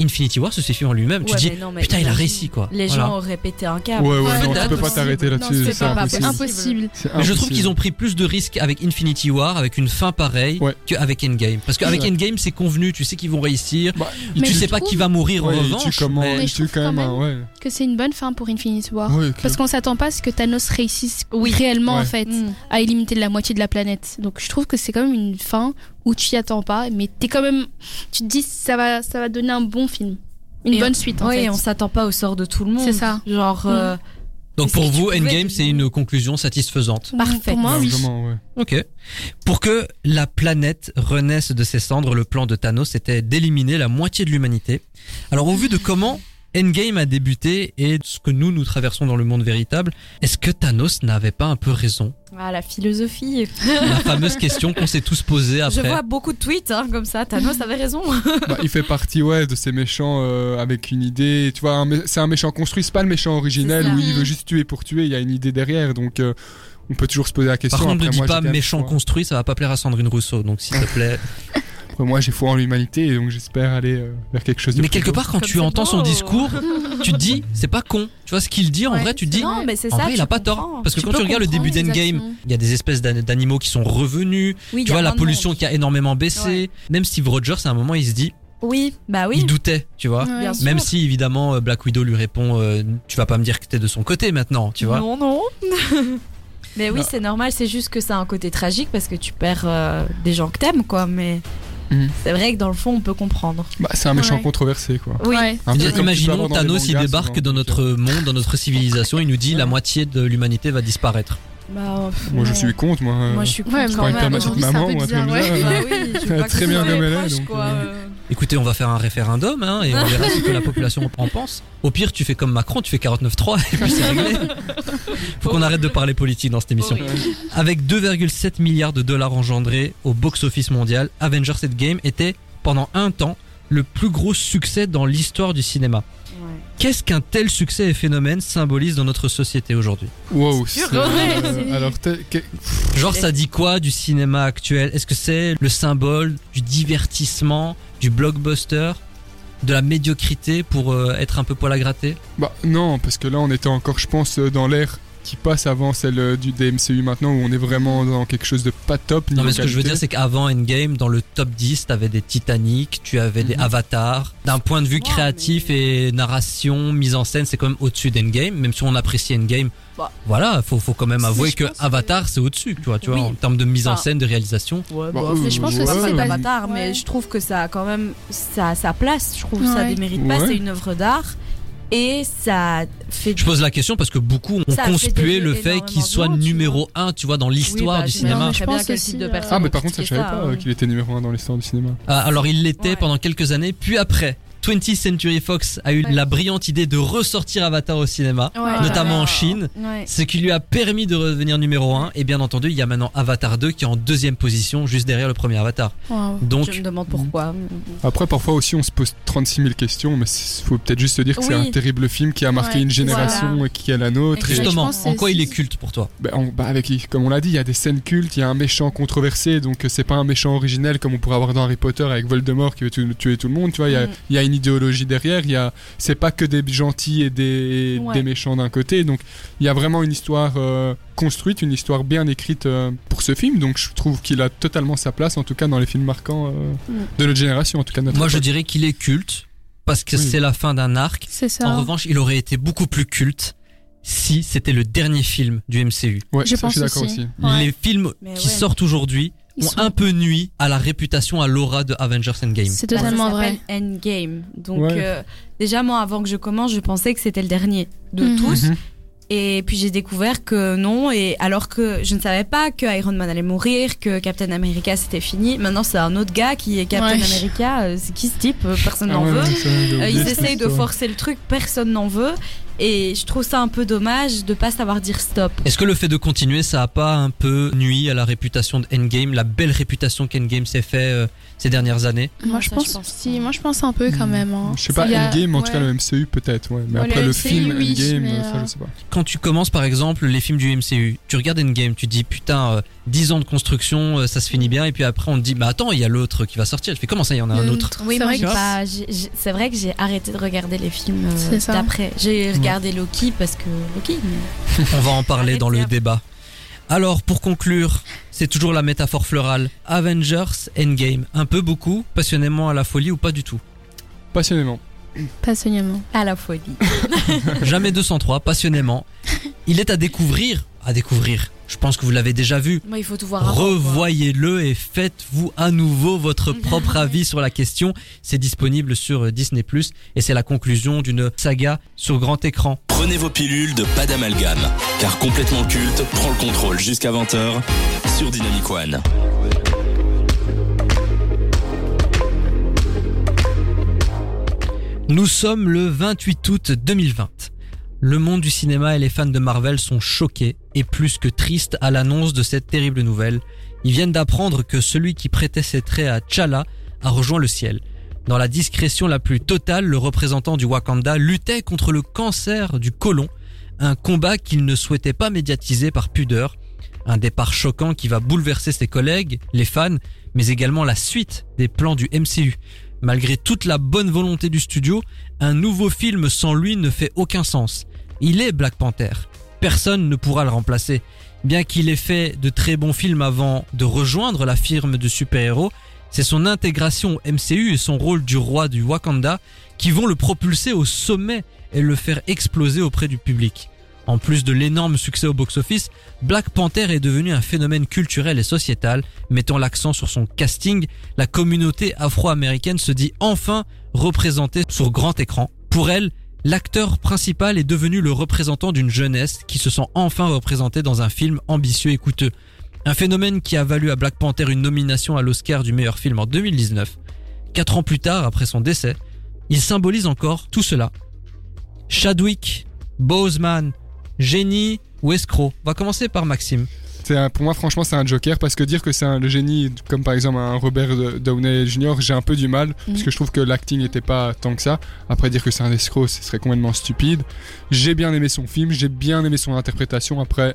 Speaker 2: Infinity War se suffit en lui-même. tu dis,
Speaker 5: non, mais
Speaker 2: putain, il a réussi quoi.
Speaker 5: Les
Speaker 2: Voilà.
Speaker 5: gens auraient pété un câble.
Speaker 3: Ouais, ouais,
Speaker 4: Ouais,
Speaker 3: non, tu peux pas t'arrêter là-dessus.
Speaker 4: c'est
Speaker 3: impossible.
Speaker 4: impossible.
Speaker 2: Mais je trouve qu'ils ont pris plus de risques avec Infinity War, avec une fin pareille,
Speaker 3: Ouais.
Speaker 2: qu'avec Endgame. Parce qu'avec
Speaker 3: Ouais.
Speaker 2: Endgame, c'est convenu, tu sais qu'ils vont réussir.
Speaker 3: Bah,
Speaker 2: tu sais pas
Speaker 4: trouve-
Speaker 2: qui va mourir
Speaker 3: Ouais,
Speaker 2: en revanche.
Speaker 4: trouve
Speaker 3: quand même, ouais.
Speaker 4: Que c'est une bonne fin pour Infinity War. Parce qu'on s'attend pas à ce que Thanos réussisse
Speaker 5: Oui.
Speaker 4: réellement
Speaker 3: Ouais.
Speaker 4: en fait
Speaker 5: Mm.
Speaker 4: à éliminer la moitié de la planète. Donc je trouve que c'est quand même une fin où tu y attends pas, mais t'es quand même, tu te dis ça va, ça va donner un bon film, une
Speaker 5: Et
Speaker 4: bonne
Speaker 5: on-
Speaker 4: suite en
Speaker 5: Oui,
Speaker 4: fait.
Speaker 5: on s'attend pas au sort de tout le monde.
Speaker 4: C'est ça.
Speaker 5: Genre. euh,
Speaker 2: Donc pour vous, Endgame, c'est une conclusion satisfaisante.
Speaker 5: Parfait.
Speaker 4: Pour moi, oui.
Speaker 2: Ok. Pour que la planète renaisse de ses cendres, le plan de Thanos était d'éliminer la moitié de l'humanité. Alors au vu de comment Endgame a débuté et ce que nous, nous traversons dans le monde véritable, est-ce que Thanos n'avait pas un peu raison?
Speaker 5: Ah, la philosophie.
Speaker 2: La fameuse question qu'on s'est tous posée
Speaker 5: Je
Speaker 2: après.
Speaker 5: vois beaucoup de tweets hein, comme ça. Thanos avait raison.
Speaker 3: Bah, il fait partie ouais de ces méchants euh, avec une idée tu vois c'est un méchant construit c'est pas le méchant originel où il veut juste tuer pour tuer il y a une idée derrière donc euh, on peut toujours se poser la question
Speaker 2: Par contre, ne dis
Speaker 3: moi,
Speaker 2: pas méchant construit, ça va pas plaire à Sandrine Rousseau. Donc s'il te plaît. (laughs)
Speaker 3: Moi j'ai foi en l'humanité et donc j'espère aller euh, vers quelque chose de
Speaker 2: Mais quelque
Speaker 3: beau.
Speaker 2: part, quand
Speaker 5: Comme
Speaker 2: tu entends son discours, tu te dis, c'est pas con. Tu vois ce qu'il dit en
Speaker 4: Ouais,
Speaker 2: vrai, tu te dis,
Speaker 5: non, mais c'est
Speaker 2: en
Speaker 5: ça.
Speaker 2: vrai, il a pas tort. Parce que
Speaker 4: Tu
Speaker 2: quand tu regardes le début d'Endgame, il y a des espèces d'an- d'animaux qui sont revenus.
Speaker 5: Oui,
Speaker 2: Tu vois la pollution
Speaker 5: monde.
Speaker 2: qui a énormément baissé.
Speaker 5: Ouais.
Speaker 2: Même Steve Rogers, à un moment, il se dit,
Speaker 5: Oui, bah oui.
Speaker 2: il doutait, tu vois.
Speaker 4: Ouais.
Speaker 2: Même si évidemment euh, Black Widow lui répond, euh, tu vas pas me dire que t'es de son côté maintenant, tu vois.
Speaker 5: Non, non. (laughs) mais oui, c'est normal. C'est juste que ça a un côté tragique parce que tu perds euh, des gens que t'aimes, quoi. Mais
Speaker 3: Mhm.
Speaker 5: c'est vrai que dans le fond, on peut comprendre.
Speaker 3: bah, c'est un méchant
Speaker 4: Ouais.
Speaker 3: controversé quoi
Speaker 5: Oui.
Speaker 4: Ouais.
Speaker 2: Imaginons Thanos, il débarque dans notre monde, dans notre civilisation, il nous dit la moitié de l'humanité va disparaître.
Speaker 5: Bah, pff,
Speaker 3: moi je suis contre moi euh,
Speaker 5: Moi, je suis contre
Speaker 4: Ouais,
Speaker 5: quand même.
Speaker 3: maman
Speaker 4: bizarre, ouais.
Speaker 5: Bah oui, (laughs) je pas que
Speaker 3: Très bien comme elle est,
Speaker 2: Écoutez, on va faire un référendum hein, et on verra ce que la population en pense. Au pire, tu fais comme Macron, tu fais 49.3 et puis c'est réglé. Faut qu'on arrête de parler politique dans cette émission.
Speaker 5: horrible.
Speaker 2: Avec 2,7 milliards de dollars engendrés au box-office mondial, Avengers Endgame était pendant un temps le plus gros succès dans l'histoire du cinéma.
Speaker 5: Ouais.
Speaker 2: Qu'est-ce qu'un tel succès et phénomène symbolise dans notre société aujourd'hui?
Speaker 3: Wow c'est- euh, alors
Speaker 2: Genre ça dit quoi du cinéma actuel? Est-ce que c'est le symbole du divertissement, du blockbuster, de la médiocrité pour euh, être un peu poil à gratter?
Speaker 3: Bah non, parce que là on était encore, je pense, euh, dans l'ère qui passe avant celle euh, du DMCU maintenant où on est vraiment dans quelque chose de pas top.
Speaker 2: Non mais ce que je veux dire c'est qu'avant Endgame dans le top 10 t'avais des Titanic, tu avais des
Speaker 3: Mhm.
Speaker 2: Avatars. D'un point de vue
Speaker 5: Ouais,
Speaker 2: créatif et narration, mise en scène c'est quand même au-dessus d'Endgame même si on apprécie Endgame.
Speaker 5: Bah.
Speaker 2: Voilà, faut, faut quand même avouer que Avatar c'est au-dessus, tu vois, tu vois
Speaker 5: Oui.
Speaker 2: en termes de mise en scène, de réalisation.
Speaker 5: Ouais,
Speaker 3: Bah,
Speaker 5: mais je pense
Speaker 3: ouais,
Speaker 5: que c'est pas. Avatar, mais je trouve que ça a quand même sa, sa place. Je trouve que ça
Speaker 4: Ouais.
Speaker 5: démérite pas. C'est une œuvre d'art et ça fait.
Speaker 2: Je pose la question parce que beaucoup ont
Speaker 5: Ça
Speaker 2: conspué le fait qu'il soit numéro 1, tu vois, dans l'histoire
Speaker 5: Oui, bah,
Speaker 2: du cinéma.
Speaker 5: non,
Speaker 4: mais
Speaker 5: je
Speaker 4: pense aussi,
Speaker 5: de
Speaker 4: euh,
Speaker 3: Ah mais par contre ça je savais pas
Speaker 5: hein.
Speaker 3: euh, qu'il était numéro 1 dans l'histoire du cinéma.
Speaker 2: Ah, alors il l'était
Speaker 5: Ouais.
Speaker 2: pendant quelques années, puis après, 20th Century Fox a eu
Speaker 5: Ouais.
Speaker 2: la brillante idée de ressortir Avatar au cinéma,
Speaker 4: Ouais.
Speaker 2: notamment en. Chine,
Speaker 5: Ouais.
Speaker 2: ce qui lui a permis de revenir numéro 1, et bien entendu il y a maintenant Avatar 2 qui est en deuxième position, juste derrière le premier Avatar.
Speaker 4: Wow.
Speaker 5: Je me
Speaker 2: Donc,
Speaker 5: demande pourquoi.
Speaker 3: Après parfois aussi on se pose 36 000 questions mais il faut peut-être juste se dire que c'est un terrible film qui a marqué
Speaker 4: Ouais,
Speaker 3: une génération
Speaker 5: voilà.
Speaker 3: et qui est la nôtre. et-
Speaker 2: justement, en quoi il est culte pour toi?
Speaker 3: Bah, on- bah, avec, comme on l'a dit, il y a des scènes cultes, il y a un méchant controversé, donc euh, c'est pas un méchant originel comme on pourrait avoir dans Harry Potter avec Voldemort qui veut tu- tuer tout le monde, tu vois, il y a-
Speaker 5: Mm.
Speaker 3: il y, a une idéologie derrière, il y a, c'est pas que des gentils et des,
Speaker 5: Ouais.
Speaker 3: des méchants d'un côté, donc il y a vraiment une histoire euh, construite, une histoire bien écrite euh, pour ce film, donc je trouve qu'il a totalement sa place, en tout cas dans les films marquants euh,
Speaker 5: Mm.
Speaker 3: de notre génération, en tout cas notre
Speaker 2: Moi je dirais qu'il est culte, parce que
Speaker 3: Oui.
Speaker 2: c'est la fin d'un arc.
Speaker 4: C'est ça.
Speaker 2: En revanche, il aurait été beaucoup plus culte si c'était le dernier film du MCU.
Speaker 3: Ouais,
Speaker 4: Je
Speaker 3: ça,
Speaker 4: pense
Speaker 3: je suis d'accord
Speaker 4: aussi.
Speaker 3: aussi.
Speaker 4: Ouais.
Speaker 2: Les films
Speaker 5: Mais
Speaker 2: qui
Speaker 5: ouais.
Speaker 2: sortent aujourd'hui
Speaker 4: Ils
Speaker 2: ont
Speaker 4: sont-
Speaker 2: un peu nuit à la réputation, à l'aura de Avengers Endgame.
Speaker 4: C'est
Speaker 5: Bah, ça
Speaker 4: totalement vrai.
Speaker 5: Endgame. Donc
Speaker 3: Ouais.
Speaker 5: euh, déjà moi avant que je commence, je pensais que c'était le dernier de
Speaker 4: Mhm.
Speaker 5: tous.
Speaker 3: Mhm.
Speaker 5: Et puis j'ai découvert que non, et alors que je ne savais pas que Iron Man allait mourir, que Captain America c'était fini, maintenant c'est un autre gars qui est Captain
Speaker 4: Ouais.
Speaker 5: America, euh, c'est qui ce type? Euh, Personne
Speaker 3: Ah
Speaker 5: n'en
Speaker 3: ouais,
Speaker 5: veut. Euh, ils essayent de forcer le truc, personne n'en veut, et je trouve ça un peu dommage de pas savoir dire stop.
Speaker 2: Est-ce que le fait de continuer, ça a pas un peu nuit à la réputation de Endgame, la belle réputation qu'Endgame s'est fait euh, ces dernières années?
Speaker 4: Moi,
Speaker 5: Non,
Speaker 4: je
Speaker 5: ça,
Speaker 4: pense,
Speaker 5: je pense
Speaker 4: si, moi, je pense un peu quand même. hein.
Speaker 3: Je sais pas,
Speaker 4: a-
Speaker 3: Endgame, en tout cas le MCU peut-être, ouais. Mais
Speaker 4: Ouais,
Speaker 3: après
Speaker 4: le
Speaker 3: le
Speaker 4: MCU,
Speaker 3: film
Speaker 4: oui,
Speaker 3: Endgame,
Speaker 4: mais,
Speaker 3: ça
Speaker 4: euh,
Speaker 3: je sais pas.
Speaker 2: Quand tu commences par exemple les films du MCU, tu regardes Endgame, tu dis putain, euh, 10 ans de construction, euh, ça se finit bien, et puis après on te dit bah attends, il y a l'autre qui va sortir. Tu fais comment ça, il y en a un
Speaker 4: Le
Speaker 2: autre?
Speaker 4: Autre.
Speaker 5: Oui,
Speaker 4: C'est vrai
Speaker 5: j'ai
Speaker 4: que-
Speaker 5: j'ai- j'ai- c'est vrai que j'ai arrêté de regarder les films euh, d'après. J'ai regardé Loki parce que Loki. mais- (laughs)
Speaker 2: On va en parler
Speaker 5: Arrête,
Speaker 2: dans le débat. Alors pour conclure, c'est toujours la métaphore florale. Avengers Endgame, un peu beaucoup, passionnément à la folie ou pas du tout?
Speaker 3: Passionnément.
Speaker 4: Passionnément.
Speaker 5: À la folie. (laughs)
Speaker 2: Jamais 203, passionnément. Il est à découvrir, à découvrir. Je pense que vous l'avez déjà vu.
Speaker 5: Moi, il faut tout voir.
Speaker 2: Revoyez-le et faites-vous à nouveau votre (laughs) propre avis sur la question. C'est disponible sur euh, Disney+, et c'est la conclusion d'une saga sur grand écran.
Speaker 1: Prenez vos pilules de pas d'amalgame, car complètement culte prend le contrôle jusqu'à 20h sur Dynamic One.
Speaker 2: Nous sommes le 28 août 2020. Le monde du cinéma et les fans de Marvel sont choqués plus que tristes à l'annonce de cette terrible nouvelle. Ils viennent d'apprendre que celui qui prêtait ses traits à T'Challa a rejoint le ciel. Dans la discrétion la plus totale, le représentant du Wakanda luttait contre le cancer du côlon, un combat qu'il ne souhaitait pas médiatiser par pudeur. Un départ choquant qui va bouleverser ses collègues, les fans, mais également la suite des plans du MCU. Malgré toute la bonne volonté du studio, un nouveau film sans lui ne fait aucun sens. Il est Black Panther. Personne ne pourra le remplacer. Bien qu'il ait fait de très bons films avant de rejoindre la firme de super-héros, c'est son intégration au MCU et son rôle du roi du Wakanda qui vont le propulser au sommet et le faire exploser auprès du public. En plus de l'énorme succès au box-office, Black Panther est devenu un phénomène culturel et sociétal, mettant l'accent sur son casting, la communauté afro-américaine se dit enfin représentée sur grand écran. Pour elle, l'acteur principal est devenu le représentant d'une jeunesse qui se sent enfin représentée dans un film ambitieux et coûteux. Un phénomène qui a valu à Black Panther une nomination à l'Oscar du meilleur film en 2019. Quatre ans plus tard, après son décès, il symbolise encore tout cela. Chadwick, Boseman, génie ou escroc? On va commencer par Maxime.
Speaker 3: Un- pour moi, franchement, c'est un joker parce que dire que c'est un le génie, comme par exemple un Robert Downey Jr., j'ai un peu du mal parce que je trouve que l'acting n'était pas tant que ça. Après, dire que c'est un escroc, ce serait complètement stupide. J'ai bien aimé son film, j'ai bien aimé son interprétation. Après,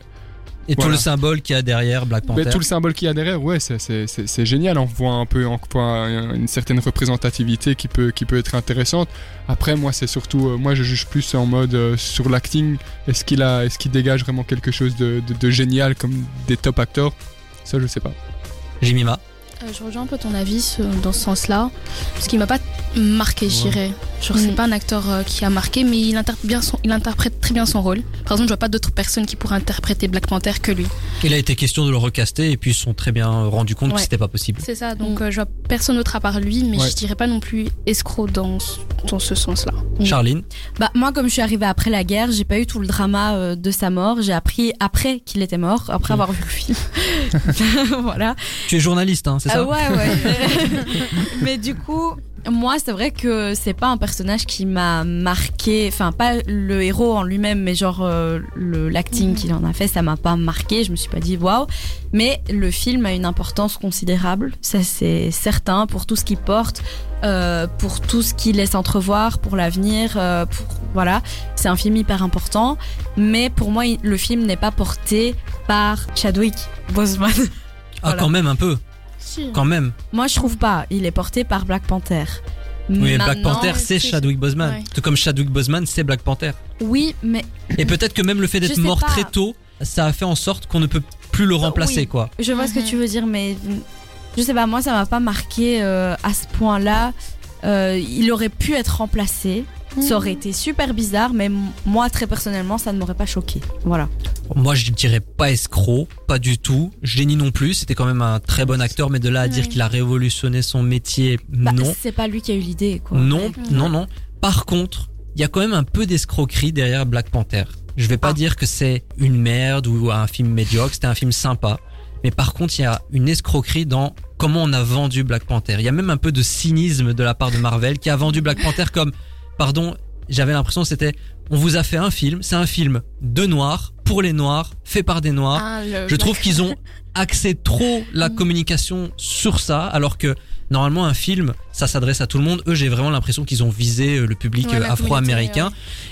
Speaker 2: Et tout le symbole qu'il y a derrière Black Panther.
Speaker 3: mais tout le symbole qu'il y a derrière, ouais, c'est- c'est c'est- c'est génial. On voit un peu, on voit une certaine représentativité qui peut, qui peut être intéressante. Après, moi, c'est surtout, euh, moi, je juge plus en mode euh, sur l'acting. Est-ce qu'il a, est-ce qu'il dégage vraiment quelque chose de, de- de génial comme des top acteurs Ça, je sais pas.
Speaker 2: Jimima.
Speaker 4: Euh, je rejoins un peu ton avis ce- dans ce sens-là. Parce qu'il m'a pas marqué, je
Speaker 2: Ouais.
Speaker 4: dirais. Genre, c'est
Speaker 5: Mm.
Speaker 4: pas un acteur euh, qui a marqué, mais il interprète, bien son, il interprète très bien son rôle. Par exemple, je vois pas d'autres personnes qui pourraient interpréter Black Panther que lui.
Speaker 2: Il a été question de le recaster et puis ils se sont très bien rendus compte que
Speaker 4: Ouais.
Speaker 2: c'était pas possible.
Speaker 4: C'est ça, donc
Speaker 5: Mm.
Speaker 4: euh, je vois personne d'autre à part lui, mais
Speaker 3: Ouais.
Speaker 4: je dirais pas non plus escroc dans, ce- dans ce sens-là.
Speaker 5: Mm.
Speaker 2: Charline.
Speaker 5: Bah, moi, comme je suis arrivée après la guerre, j'ai pas eu tout le drama euh, de sa mort. J'ai appris après qu'il était mort, après
Speaker 2: Mm.
Speaker 5: avoir vu le film. (laughs) voilà.
Speaker 2: Tu es journaliste, hein, c'est ça
Speaker 5: Ah ouais, ouais. (laughs) Mais du coup, moi, c'est vrai que c'est pas un personnage qui m'a marqué. Enfin, pas le héros en lui-même, mais genre euh, le l'acting
Speaker 4: Mhm.
Speaker 5: qu'il en a fait, ça m'a pas marqué. Je me suis pas dit waouh. Mais le film a une importance considérable, ça c'est certain, pour tout ce qu'il porte, euh, pour tout ce qu'il laisse entrevoir, pour l'avenir. euh, pour voilà, c'est un film hyper important. Mais pour moi, il- le film n'est pas porté par Chadwick Boseman.
Speaker 2: Ah,
Speaker 5: Voilà.
Speaker 2: quand même un peu. Quand même.
Speaker 5: Moi, je trouve pas. Il est porté par Black Panther.
Speaker 2: Oui, mais Black Panther, c'est Chadwick Boseman.
Speaker 4: ouais.
Speaker 2: Tout comme Chadwick Boseman, c'est Black Panther.
Speaker 5: Oui, mais
Speaker 2: Et peut-être que même le fait d'être mort
Speaker 5: pas.
Speaker 2: très tôt, ça a fait en sorte qu'on ne peut plus le remplacer,
Speaker 5: oui.
Speaker 2: quoi.
Speaker 5: je vois ce que
Speaker 4: Mhm.
Speaker 5: tu veux dire, mais je sais pas. Moi, ça m'a pas marqué euh, à ce point-là. Euh, il aurait pu être remplacé. Ça aurait été super bizarre, mais moi, très personnellement, ça ne m'aurait pas choqué. Voilà.
Speaker 2: Moi, je dirais pas escroc, pas du tout. Génie non plus. C'était quand même un très bon acteur, mais de là à dire qu'il a révolutionné son métier,
Speaker 5: Bah,
Speaker 2: non.
Speaker 5: C'est pas lui qui a eu l'idée, quoi.
Speaker 2: Non, non, non. Par contre, il y a quand même un peu d'escroquerie derrière Black Panther. Je vais pas
Speaker 5: Ah.
Speaker 2: dire que c'est une merde ou un film médiocre, c'était un film sympa. Mais par contre, il y a une escroquerie dans comment on a vendu Black Panther. Il y a même un peu de cynisme de la part de Marvel qui a vendu Black Panther comme, pardon, j'avais l'impression que c'était, on vous a fait un film, c'est un film de noirs, pour les noirs, fait par des noirs.
Speaker 4: Ah,
Speaker 2: Je trouve qu'ils ont (laughs) axé trop la communication sur ça, alors que normalement un film, ça s'adresse à tout le monde. Eux, j'ai vraiment l'impression qu'ils ont visé euh, le public
Speaker 4: Ouais,
Speaker 2: euh, afro-américain.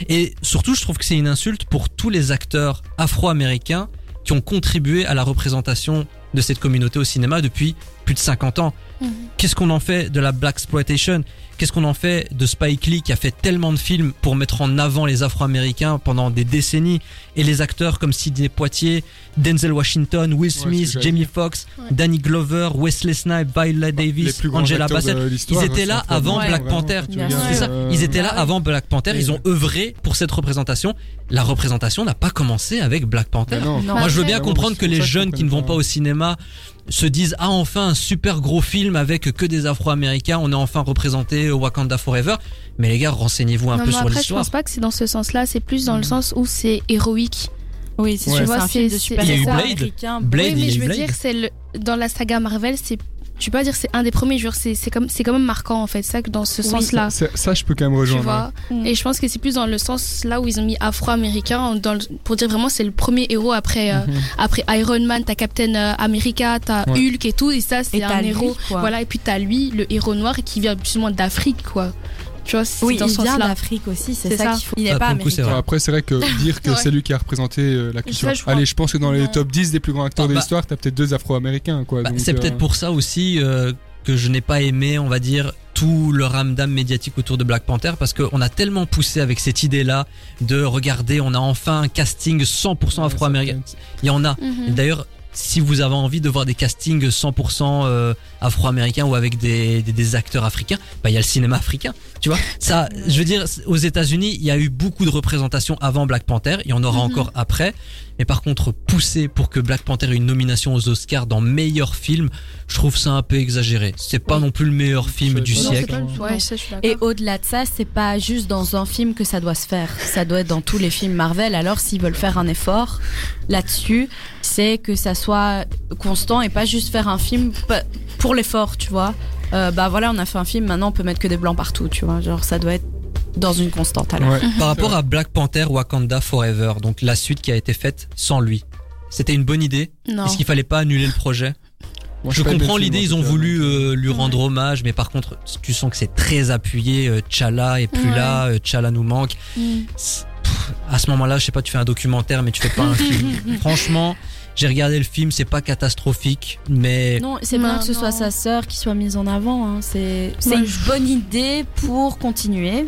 Speaker 2: Et surtout, je trouve que c'est une insulte pour tous les acteurs afro-américains qui ont contribué à la représentation de cette communauté au cinéma depuis plus de 50 ans.
Speaker 4: Mhm.
Speaker 2: Qu'est-ce qu'on en fait de la black exploitation? Qu'est-ce qu'on en fait de Spike Lee qui a fait tellement de films pour mettre en avant les Afro-Américains pendant des décennies et les acteurs comme Sidney Poitier, Denzel Washington, Will Smith, Jamie. Foxx,
Speaker 4: Ouais.
Speaker 2: Danny Glover, Wesley Snipes, Viola Davis, Angela Bassett.
Speaker 3: de l'histoire
Speaker 2: Ils étaient là avant Black Panther.
Speaker 3: euh,
Speaker 2: Ils étaient là avant Black Panther. Ils ont œuvré pour cette représentation. La représentation n'a pas commencé avec Black Panther.
Speaker 3: Mais non.
Speaker 5: Non.
Speaker 2: Moi, je veux bien comprendre que les jeunes qui ne vont pas au cinéma se disent ah enfin un super gros film avec que des Afro-Américains, on est enfin représenté au Wakanda Forever. Mais les gars, renseignez-vous un
Speaker 4: Non,
Speaker 2: peu
Speaker 4: mais
Speaker 2: sur
Speaker 4: après, je
Speaker 2: l'histoire.
Speaker 4: pense pas que c'est dans ce sens-là. C'est plus dans le sens où c'est héroïque.
Speaker 5: Oui, c'est
Speaker 3: Ouais.
Speaker 5: un film
Speaker 4: c'est-
Speaker 5: de super
Speaker 2: Il y a eu Blade. Blade,
Speaker 4: oui,
Speaker 2: il y a
Speaker 4: mais je
Speaker 2: eu
Speaker 4: veux
Speaker 2: Blade.
Speaker 4: dire, c'est le, dans la saga Marvel, c'est, tu peux pas dire que c'est un des premiers. Genre, c'est, c'est comme, c'est quand même marquant en fait. Ça, que dans ce
Speaker 5: Oui,
Speaker 4: sens-là.
Speaker 3: Ça, je peux quand même
Speaker 4: Tu
Speaker 3: rejoindre.
Speaker 4: vois.
Speaker 5: Mm.
Speaker 4: Et je pense que c'est plus dans le sens là où ils ont mis afro-américain, dans le- pour dire vraiment c'est le premier héros après, euh,
Speaker 3: Mhm. (laughs)
Speaker 4: après Iron Man, t'as Captain euh, America, t'as
Speaker 3: Ouais.
Speaker 4: Hulk et tout. Et ça, c'est un héros. Voilà, et puis t'as lui, le héros noir, qui vient plus ou moins d'Afrique, quoi. Tu vois,
Speaker 5: Oui,
Speaker 4: dans
Speaker 5: il
Speaker 4: ce
Speaker 5: vient d'Afrique aussi, c'est ça
Speaker 4: ça.
Speaker 5: qu'il faut. Il n'est
Speaker 2: Ah,
Speaker 5: pas
Speaker 2: coup, c'est
Speaker 5: américain.
Speaker 3: Après, c'est vrai que (laughs) dire que
Speaker 4: Ouais.
Speaker 3: c'est lui qui a représenté euh, la culture.
Speaker 4: ça.
Speaker 3: Allez, je pense que dans les top 10 des plus grands acteurs
Speaker 2: Ah,
Speaker 3: de
Speaker 2: bah-
Speaker 3: l'histoire, t'as peut-être deux afro-américains, quoi.
Speaker 2: Bah, c'est
Speaker 3: euh,
Speaker 2: peut-être pour ça aussi euh, que je n'ai pas aimé, on va dire, tout le ramdam médiatique autour de Black Panther parce qu'on a tellement poussé avec cette idée-là de regarder, on a enfin un casting 100%
Speaker 3: ouais,
Speaker 2: afro-américain. Il y en a.
Speaker 4: Mhm.
Speaker 2: D'ailleurs, si vous avez envie de voir des castings 100% euh, afro-américains ou avec des, des, des acteurs africains, bah il y a le cinéma africain. Tu vois, (laughs) ça, je veux dire, aux États-Unis, il y a eu beaucoup de représentations avant Black Panther, il y en aura
Speaker 4: Mhm.
Speaker 2: encore après. Mais par contre, pousser pour que Black Panther ait une nomination aux Oscars dans meilleur film, je trouve ça un peu exagéré. C'est pas
Speaker 5: Oui.
Speaker 2: non plus le meilleur film du
Speaker 4: Non,
Speaker 2: siècle.
Speaker 4: pas ouais, ça, je suis d'accord.
Speaker 5: Et au-delà de ça, c'est pas juste dans un film que ça doit se faire. Ça doit être dans tous les films Marvel. Alors, s'ils veulent faire un effort là-dessus, c'est que ça soit constant et pas juste faire un film pour l'effort, tu vois. Euh, bah voilà, on a fait un film, maintenant on peut mettre que des blancs partout, tu vois. Genre, ça doit être dans une constante alors.
Speaker 3: Ouais. (laughs)
Speaker 2: Par rapport à Black Panther Wakanda Forever, donc la suite qui a été faite sans lui. C'était une bonne idée?
Speaker 4: Non.
Speaker 2: Est-ce qu'il fallait pas annuler le projet?
Speaker 3: Moi,
Speaker 2: Je comprends l'idée, ils ont voulu
Speaker 3: euh,
Speaker 2: lui rendre hommage, mais par contre, tu sens que c'est très appuyé. euh, T'Challa est plus
Speaker 4: Ouais.
Speaker 2: là, euh, T'Challa nous manque.
Speaker 4: Mm.
Speaker 2: Pff, À ce moment-là, je sais pas, tu fais un documentaire, mais tu fais pas un (laughs) film. Franchement, j'ai regardé le film, c'est pas catastrophique, mais
Speaker 5: Non, c'est bien
Speaker 4: Non,
Speaker 5: que ce soit sa sœur qui soit mise en avant. hein. C'est une bonne idée pour continuer.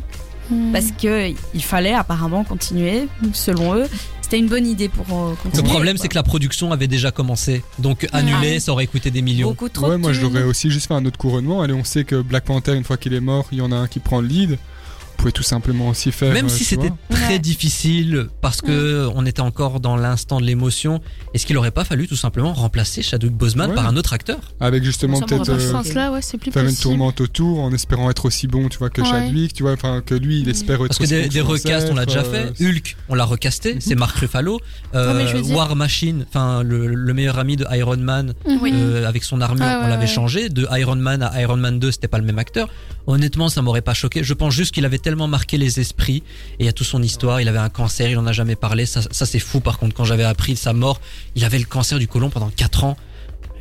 Speaker 4: Mm.
Speaker 5: Parce que il fallait apparemment continuer, selon eux. C'était une bonne idée pour euh,
Speaker 2: le
Speaker 5: continuer.
Speaker 2: problème, c'est que la production avait déjà commencé. Donc, annuler,
Speaker 5: Ah.
Speaker 2: ça aurait coûté des millions.
Speaker 5: beaucoup trop.
Speaker 3: Ouais, moi l'aurais aussi juste fait un autre couronnement. Allez, on sait que Black Panther, une fois qu'il est mort, il y en a un qui prend le lead. Vous pouvez tout simplement aussi faire.
Speaker 2: Même
Speaker 3: euh,
Speaker 2: si c'était très
Speaker 5: Ouais.
Speaker 2: difficile parce que on était encore dans l'instant de l'émotion, est-ce qu'il aurait pas fallu tout simplement remplacer Chadwick Boseman
Speaker 3: Ouais.
Speaker 2: par un autre acteur?
Speaker 3: Avec justement peut-être euh, faire une tourmente autour en espérant être aussi bon, tu vois, que
Speaker 4: Ouais.
Speaker 3: Chadwick, tu vois, enfin que lui, il
Speaker 4: Mm.
Speaker 3: espère être
Speaker 2: Parce que
Speaker 3: aussi
Speaker 2: des,
Speaker 3: bon
Speaker 2: des
Speaker 3: son
Speaker 2: recasts, on l'a déjà
Speaker 3: ancêtre,
Speaker 2: fait.
Speaker 3: euh,
Speaker 2: Hulk, on l'a recasté, c'est Mark Ruffalo. Euh,
Speaker 4: dire-
Speaker 2: War Machine, enfin le, le meilleur ami de Iron Man,
Speaker 4: Mhm.
Speaker 2: euh, avec son armure,
Speaker 4: Ouais,
Speaker 2: on l'avait
Speaker 4: ouais.
Speaker 2: changé. De Iron Man à Iron Man 2, c'était pas le même acteur. Honnêtement, ça m'aurait pas choqué. Je pense juste qu'il avait tellement marqué les esprits et il y a toute son histoire. Il avait un cancer, il en a jamais parlé. Ça, ça c'est fou. Par contre, quand j'avais appris sa mort, il avait le cancer du côlon pendant 4 ans.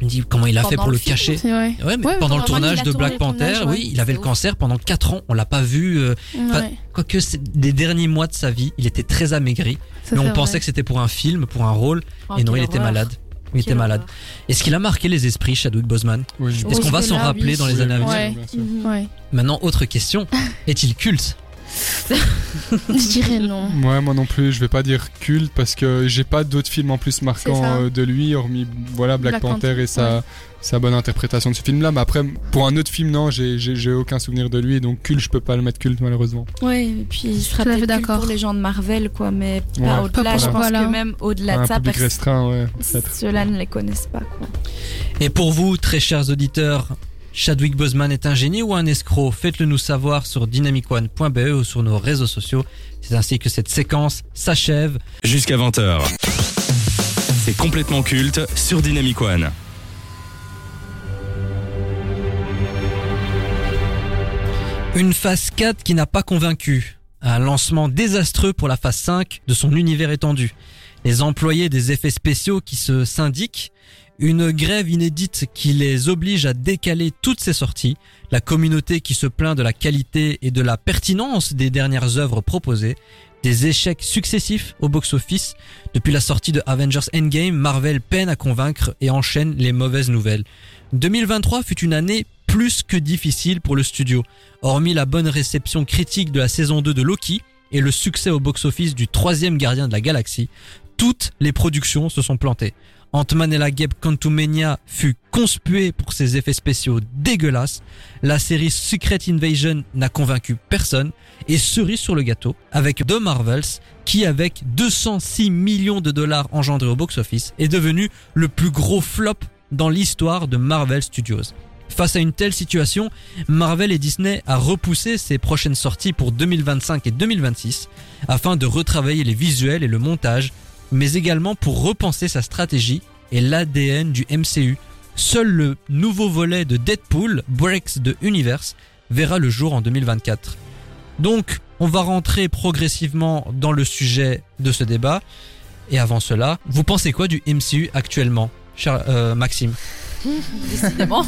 Speaker 2: Je me dis comment il a fait pour
Speaker 5: le
Speaker 2: le
Speaker 5: film,
Speaker 2: cacher? Ouais, mais
Speaker 4: Ouais,
Speaker 2: pendant le tournage de Black Panther,
Speaker 5: tournage,
Speaker 2: oui, il avait le cancer pendant 4 ans. On l'a pas vu. euh, Quoique des derniers mois de sa vie, il était très amaigri.
Speaker 4: ça,
Speaker 2: mais on pensait que c'était pour un film, pour un rôle.
Speaker 5: Oh,
Speaker 2: et non, il était malade. Il était malade. Est-ce qu'il a marqué les esprits, Chadwick Boseman
Speaker 3: oui.
Speaker 2: Est-ce qu'on va s'en rappeler dans les années à venir.
Speaker 5: Mhm.
Speaker 4: Ouais.
Speaker 2: Maintenant, autre question. (laughs) Est-il culte? (laughs)
Speaker 4: Je dirais non.
Speaker 3: Ouais, moi non plus, je vais pas dire culte parce que j'ai pas d'autres films en plus marquants euh, de lui, hormis voilà Black,
Speaker 4: Black
Speaker 3: Panther,
Speaker 4: Panther,
Speaker 3: et sa, sa bonne interprétation de ce film-là. Mais après, pour un autre film, non, j'ai- aucun souvenir de lui, donc culte, je peux pas le mettre culte malheureusement.
Speaker 5: Ouais, et puis il sera peut-être
Speaker 4: d'accord.
Speaker 5: pour les gens de Marvel, quoi, mais
Speaker 3: Ouais.
Speaker 5: pas au-delà. Je pense
Speaker 4: voilà.
Speaker 5: que même au-delà de ça,
Speaker 3: public restreint, ouais,
Speaker 5: ceux-là ne les connaissent pas, quoi.
Speaker 2: Et pour vous, très chers auditeurs, Chadwick Boseman est un génie ou un escroc? Faites-le nous savoir sur dynamicone.be ou sur nos réseaux sociaux. C'est ainsi que cette séquence s'achève.
Speaker 1: Jusqu'à 20h. C'est complètement culte sur Dynamic One.
Speaker 2: Une phase 4 qui n'a pas convaincu. Un lancement désastreux pour la phase 5 de son univers étendu. Les employés des effets spéciaux qui se syndiquent. Une grève inédite qui les oblige à décaler toutes ces sorties. La communauté qui se plaint de la qualité et de la pertinence des dernières œuvres proposées. Des échecs successifs au box-office. Depuis la sortie de Avengers Endgame, Marvel peine à convaincre et enchaîne les mauvaises nouvelles. 2023 fut une année plus que difficile pour le studio. Hormis la bonne réception critique de la saison 2 de Loki et le succès au box-office du troisième gardien de la galaxie, toutes les productions se sont plantées. Ant-Man et la guêpe Quantumania fut conspuée pour ses effets spéciaux dégueulasses. La série Secret Invasion n'a convaincu personne. Et cerise sur le gâteau, avec The Marvels, qui avec 206 millions de dollars engendrés au box-office, est devenu le plus gros flop dans l'histoire de Marvel Studios. Face à une telle situation, Marvel et Disney a repoussé ses prochaines sorties pour 2025 et 2026 afin de retravailler les visuels et le montage, mais également pour repenser sa stratégie et l'ADN du MCU. Seul le nouveau volet de Deadpool, Breaks the Universe, verra le jour en 2024. Donc, on va rentrer progressivement dans le sujet de ce débat. Et avant cela, vous pensez quoi du MCU actuellement, cher euh, Maxime? (laughs)
Speaker 5: Décidément.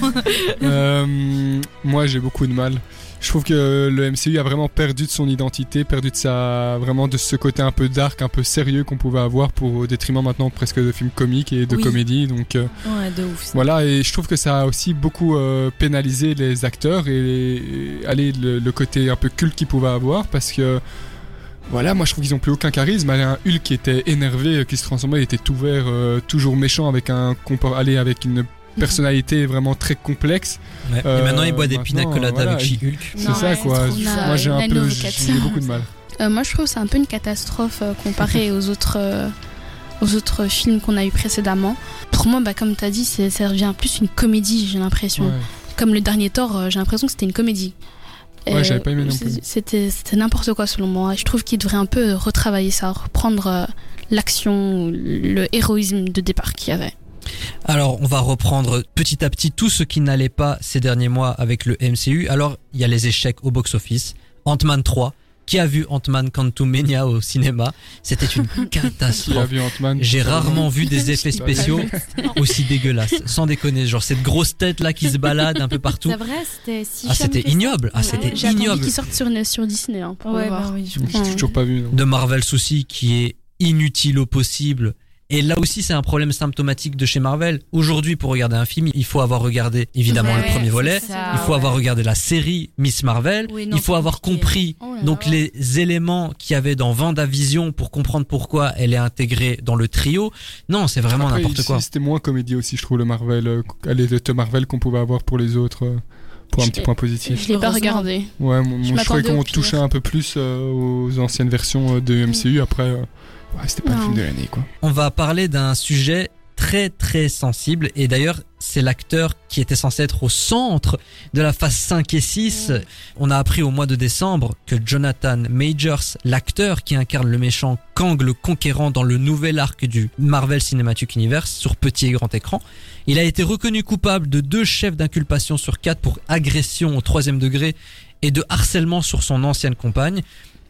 Speaker 3: Euh, moi, j'ai beaucoup de mal. Je trouve que le MCU a vraiment perdu de son identité, perdu de sa vraiment de ce côté un peu dark, un peu sérieux qu'on pouvait avoir pour au détriment maintenant presque de films comiques et de
Speaker 5: Oui.
Speaker 3: comédie. Donc euh,
Speaker 5: ouais, de ouf.
Speaker 3: voilà, et je trouve que ça a aussi beaucoup euh, pénalisé les acteurs et, et allez, le, le côté un peu culte qu'ils pouvaient avoir parce que voilà, moi je trouve qu'ils ont plus aucun charisme. Allez, un Hulk qui était énervé, euh, qui se transformait, il était tout vert, euh, toujours méchant avec un allez, avec une (laughs) personnalité vraiment très complexe.
Speaker 2: Ouais.
Speaker 3: Euh,
Speaker 2: Et maintenant, il boit des pina coladas
Speaker 3: voilà,
Speaker 2: avec She-Hulk.
Speaker 3: C'est ça
Speaker 4: ouais,
Speaker 3: quoi. Moi j'ai un peu, j'ai beaucoup de mal.
Speaker 4: Euh, moi, je trouve que c'est un peu une catastrophe euh, comparé (laughs) aux autres, euh, aux autres films qu'on a eu précédemment. Pour moi, bah, comme tu as dit, ça devient plus une comédie, j'ai l'impression.
Speaker 3: Ouais.
Speaker 4: Comme le dernier Thor, euh, j'ai l'impression que c'était une comédie.
Speaker 3: Ouais, j'avais pas aimé non plus.
Speaker 4: C'était n'importe quoi selon moi. Et Je trouve qu'il devrait un peu retravailler ça, reprendre euh, l'action, le héroïsme de départ qu'il y avait.
Speaker 2: Alors, on va reprendre petit à petit tout ce qui n'allait pas ces derniers mois avec le MCU. Alors, il y a les échecs au box-office. Ant-Man 3. Qui a vu Ant-Man Quantumania au cinéma? C'était une (laughs)
Speaker 3: Qui
Speaker 2: catastrophe. J'ai rarement vu des (laughs) effets spéciaux (laughs) aussi dégueulasses. Sans déconner, genre cette grosse tête là qui se balade un peu partout.
Speaker 5: C'est vrai, c'était si
Speaker 2: Ah, c'était ignoble. Ah, c'était ignoble.
Speaker 4: qu'il sorte sur, sur Disney hein, pour
Speaker 5: Ouais,
Speaker 4: voir.
Speaker 5: bah oui, je
Speaker 3: toujours pas vu. non.
Speaker 2: de Marvel Souci qui est inutile au possible. Et là aussi, c'est un problème symptomatique de chez Marvel. Aujourd'hui, pour regarder un film, il faut avoir regardé évidemment
Speaker 5: Ouais,
Speaker 2: le premier volet.
Speaker 5: ça,
Speaker 2: Il faut
Speaker 5: ouais.
Speaker 2: avoir regardé la série Miss Marvel.
Speaker 5: Oui, non,
Speaker 2: il faut avoir
Speaker 5: compliqué.
Speaker 2: compris
Speaker 4: Oh là
Speaker 2: donc
Speaker 4: là.
Speaker 2: les éléments qu'il y avait dans Vendavision pour comprendre pourquoi elle est intégrée dans le trio. Non, c'est vraiment n'importe quoi.
Speaker 3: C'était moins comédie aussi, je trouve, le Marvel. euh, Allez, le Tom Marvel qu'on pouvait avoir pour les autres. euh, Pour un
Speaker 4: Je
Speaker 3: petit point positif.
Speaker 4: Je l'ai pas regardé.
Speaker 3: Ouais, mon- mon- je, trouvais
Speaker 4: au
Speaker 3: qu'on touchait un peu plus euh, aux anciennes versions de MCU. Après, euh, ouais, c'était pas le
Speaker 4: Non.
Speaker 3: film de l'année, quoi.
Speaker 2: On va parler d'un sujet très très sensible et d'ailleurs c'est l'acteur qui était censé être au centre de la phase 5 et 6. On a appris au mois de décembre que Jonathan Majors, l'acteur qui incarne le méchant Kang le Conquérant dans le nouvel arc du Marvel Cinematic Universe sur petit et grand écran, il a été reconnu coupable de deux chefs d'inculpation sur quatre pour agression au troisième degré et de harcèlement sur son ancienne compagne.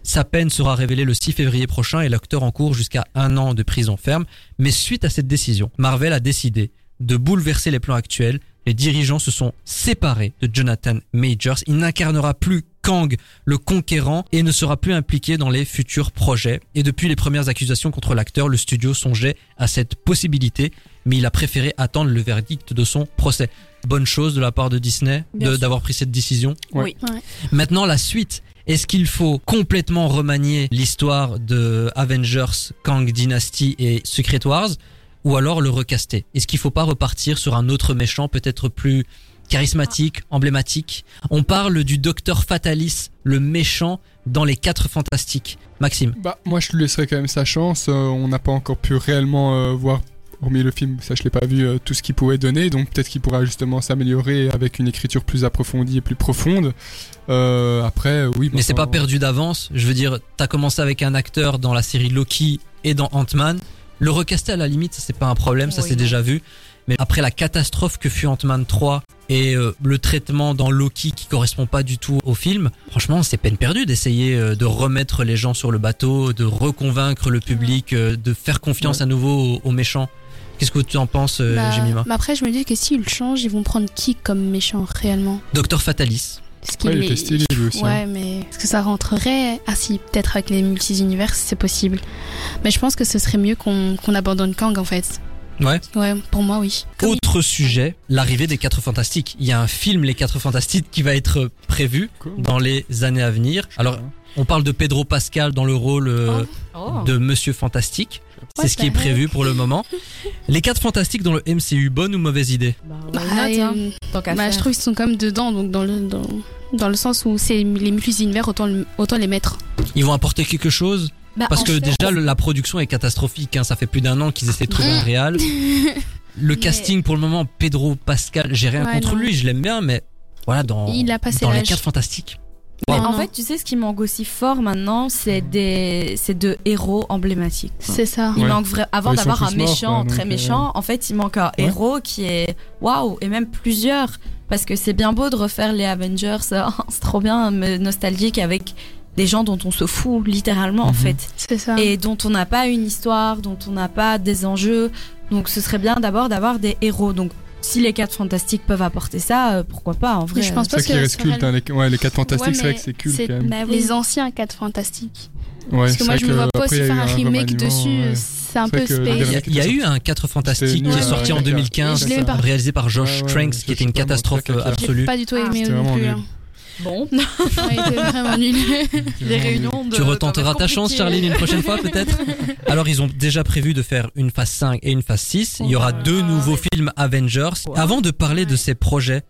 Speaker 2: Sa peine sera révélée le 6 février prochain et l'acteur encourt jusqu'à un an de prison ferme. Mais suite à cette décision, Marvel a décidé de bouleverser les plans actuels. Les dirigeants se sont séparés de Jonathan Majors. Il n'incarnera plus Kang le conquérant et ne sera plus impliqué dans les futurs projets. Et depuis les premières accusations contre l'acteur, le studio songeait à cette possibilité, mais il a préféré attendre le verdict de son procès. Bonne chose de la part de Disney d'avoir pris cette décision.
Speaker 3: Ouais.
Speaker 5: Oui.
Speaker 2: Maintenant, la suite. Est-ce qu'il faut complètement remanier l'histoire de Avengers, Kang Dynasty et Secret Wars ou alors le recaster? Est-ce qu'il faut pas repartir sur un autre méchant peut-être plus charismatique, emblématique? On parle du Docteur Fatalis, le méchant dans les quatre fantastiques. Maxime.
Speaker 3: Bah, moi, je lui laisserai quand même sa chance. Euh, on n'a pas encore pu réellement euh, voir, hormis le film, ça je l'ai pas vu, euh, tout ce qu'il pouvait donner. Donc peut-être qu'il pourra justement s'améliorer avec une écriture plus approfondie et plus profonde. Euh, après, oui.
Speaker 2: Mais c'est pas perdu d'avance. Je veux dire, t'as commencé avec un acteur dans la série Loki et dans Ant-Man. Le recaster à la limite, c'est pas un problème, ça
Speaker 5: Oui,
Speaker 2: c'est déjà vu. Mais après la catastrophe que fut Ant-Man 3 et euh, le traitement dans Loki qui correspond pas du tout au film, franchement c'est peine perdue d'essayer euh, de remettre les gens sur le bateau, de reconvaincre le public, euh, de faire confiance à nouveau aux, aux méchants. Qu'est-ce que tu en penses, euh,
Speaker 4: Bah,
Speaker 2: Jemima
Speaker 4: après, je me dis que s'ils changent, ils vont prendre qui comme méchant réellement?
Speaker 2: Docteur Fatalis.
Speaker 4: Parce
Speaker 3: Ouais, il était stylé lui aussi.
Speaker 4: Ouais,
Speaker 3: hein.
Speaker 4: mais est-ce que ça rentrerait? Ah si, peut-être avec les multi-univers, c'est possible. Mais je pense que ce serait mieux qu'on qu'on abandonne Kang en fait.
Speaker 2: Ouais.
Speaker 4: Ouais, pour moi, oui. Comme
Speaker 2: Autre sujet, l'arrivée des quatre fantastiques. Il y a un film Les quatre fantastiques qui va être prévu dans les années à venir. Alors, on parle de Pedro Pascal dans le rôle euh,
Speaker 5: Oh.
Speaker 2: de Monsieur Fantastique. C'est
Speaker 4: What
Speaker 2: ce qui est prévu pour le moment. (laughs) Les quatre fantastiques dans le MCU, bonne ou mauvaise idée
Speaker 5: Bah,
Speaker 4: Bah,
Speaker 5: not, hein,
Speaker 4: euh,
Speaker 5: tant qu'à
Speaker 4: bah,
Speaker 5: faire.
Speaker 4: je trouve qu'ils sont quand même dedans, donc dans le, dans, dans le sens où c'est les multi-univers, autant, le- autant les mettre.
Speaker 2: Ils vont apporter quelque chose
Speaker 5: Bah,
Speaker 2: Parce
Speaker 5: en
Speaker 2: que
Speaker 5: fait,
Speaker 2: déjà, le- la production est catastrophique. hein. Ça fait plus d'un an qu'ils essaient de trouver un (laughs) réal. (laughs) Le
Speaker 4: Mais-
Speaker 2: casting, pour le moment, Pedro Pascal, j'ai rien
Speaker 4: Ouais,
Speaker 2: contre
Speaker 4: non.
Speaker 2: lui, je l'aime bien, mais voilà, dans,
Speaker 4: Il a passé
Speaker 2: dans les
Speaker 4: l'âge.
Speaker 2: quatre fantastiques.
Speaker 5: Mais en
Speaker 4: non.
Speaker 5: fait, tu sais, ce qui manque aussi fort maintenant, c'est des, c'est de héros emblématiques.
Speaker 4: C'est ça.
Speaker 5: Il
Speaker 3: Ouais.
Speaker 5: manque vra- avant
Speaker 3: Ouais,
Speaker 5: d'avoir un
Speaker 3: morts,
Speaker 5: méchant
Speaker 3: quoi,
Speaker 5: très
Speaker 3: donc,
Speaker 5: méchant, en fait, il manque un
Speaker 3: Ouais.
Speaker 5: héros qui est waouh et même plusieurs parce que c'est bien beau de refaire les Avengers, euh, (laughs) c'est trop bien, mais nostalgique avec des gens dont on se fout littéralement en
Speaker 3: Mhm.
Speaker 5: fait
Speaker 4: C'est ça.
Speaker 5: et dont on n'a pas une histoire, dont on n'a pas des enjeux. Donc ce serait bien d'abord d'avoir des héros. Donc si les quatre fantastiques peuvent apporter ça, euh, pourquoi pas en vrai.
Speaker 4: Mais je pense
Speaker 3: C'est
Speaker 4: pas
Speaker 3: ça qui
Speaker 4: que
Speaker 3: reste
Speaker 4: ça
Speaker 3: culte. hein, les... Ouais, les 4 fantastiques,
Speaker 4: Ouais,
Speaker 3: c'est vrai que c'est culte quand même.
Speaker 5: Bah oui.
Speaker 4: Les anciens 4 fantastiques.
Speaker 3: Ouais,
Speaker 4: Parce que moi, je me vois pas aussi faire un remake dessus.
Speaker 3: ouais.
Speaker 4: C'est un peu
Speaker 3: que
Speaker 4: space.
Speaker 2: Il y, a, eu un 4 fantastiques
Speaker 3: C'était
Speaker 2: qui est sorti en 2015,
Speaker 4: Je l'ai même pas.
Speaker 2: réalisé par Josh Tranks, qui était une catastrophe euh, absolue.
Speaker 4: J'ai pas du tout
Speaker 5: Ah,
Speaker 4: aimé
Speaker 3: c'était
Speaker 4: non plus.
Speaker 5: Bon, (laughs)
Speaker 4: Ouais, vraiment nul.
Speaker 5: les réunions de.
Speaker 2: Tu retenteras ta chance, Charline, une prochaine fois, peut-être (laughs) Alors, ils ont déjà prévu de faire une phase 5 et une phase 6. Il y aura deux nouveaux films Avengers. Avant de parler de ces projets,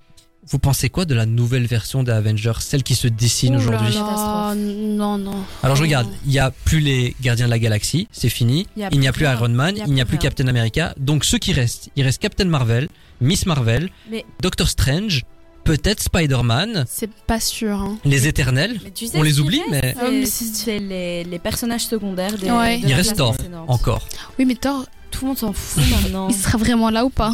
Speaker 2: vous pensez quoi de la nouvelle version des Avengers, celle qui se dessine aujourd'hui.
Speaker 4: Non, non.
Speaker 2: Alors, je regarde, il n'y a plus les Gardiens de la Galaxie, c'est fini.
Speaker 5: Il
Speaker 2: n'y a
Speaker 5: plus.
Speaker 2: Iron Man,
Speaker 5: Il
Speaker 2: n'y a
Speaker 5: plus.
Speaker 2: Captain America. Donc, ceux qui restent, il reste Captain Marvel, Miss Marvel,
Speaker 5: Mais-
Speaker 2: Doctor Strange, peut-être Spider-Man,
Speaker 4: C'est pas sûr. hein.
Speaker 2: les Éternels.
Speaker 5: Mais tu sais
Speaker 2: On les oublie, mais-
Speaker 5: c'est- les, les personnages secondaires des.
Speaker 4: Ouais.
Speaker 5: de
Speaker 2: Il reste Thor, encore.
Speaker 4: Oui, mais Thor,
Speaker 5: Tout le monde s'en fout (laughs) maintenant.
Speaker 4: il sera vraiment là ou pas?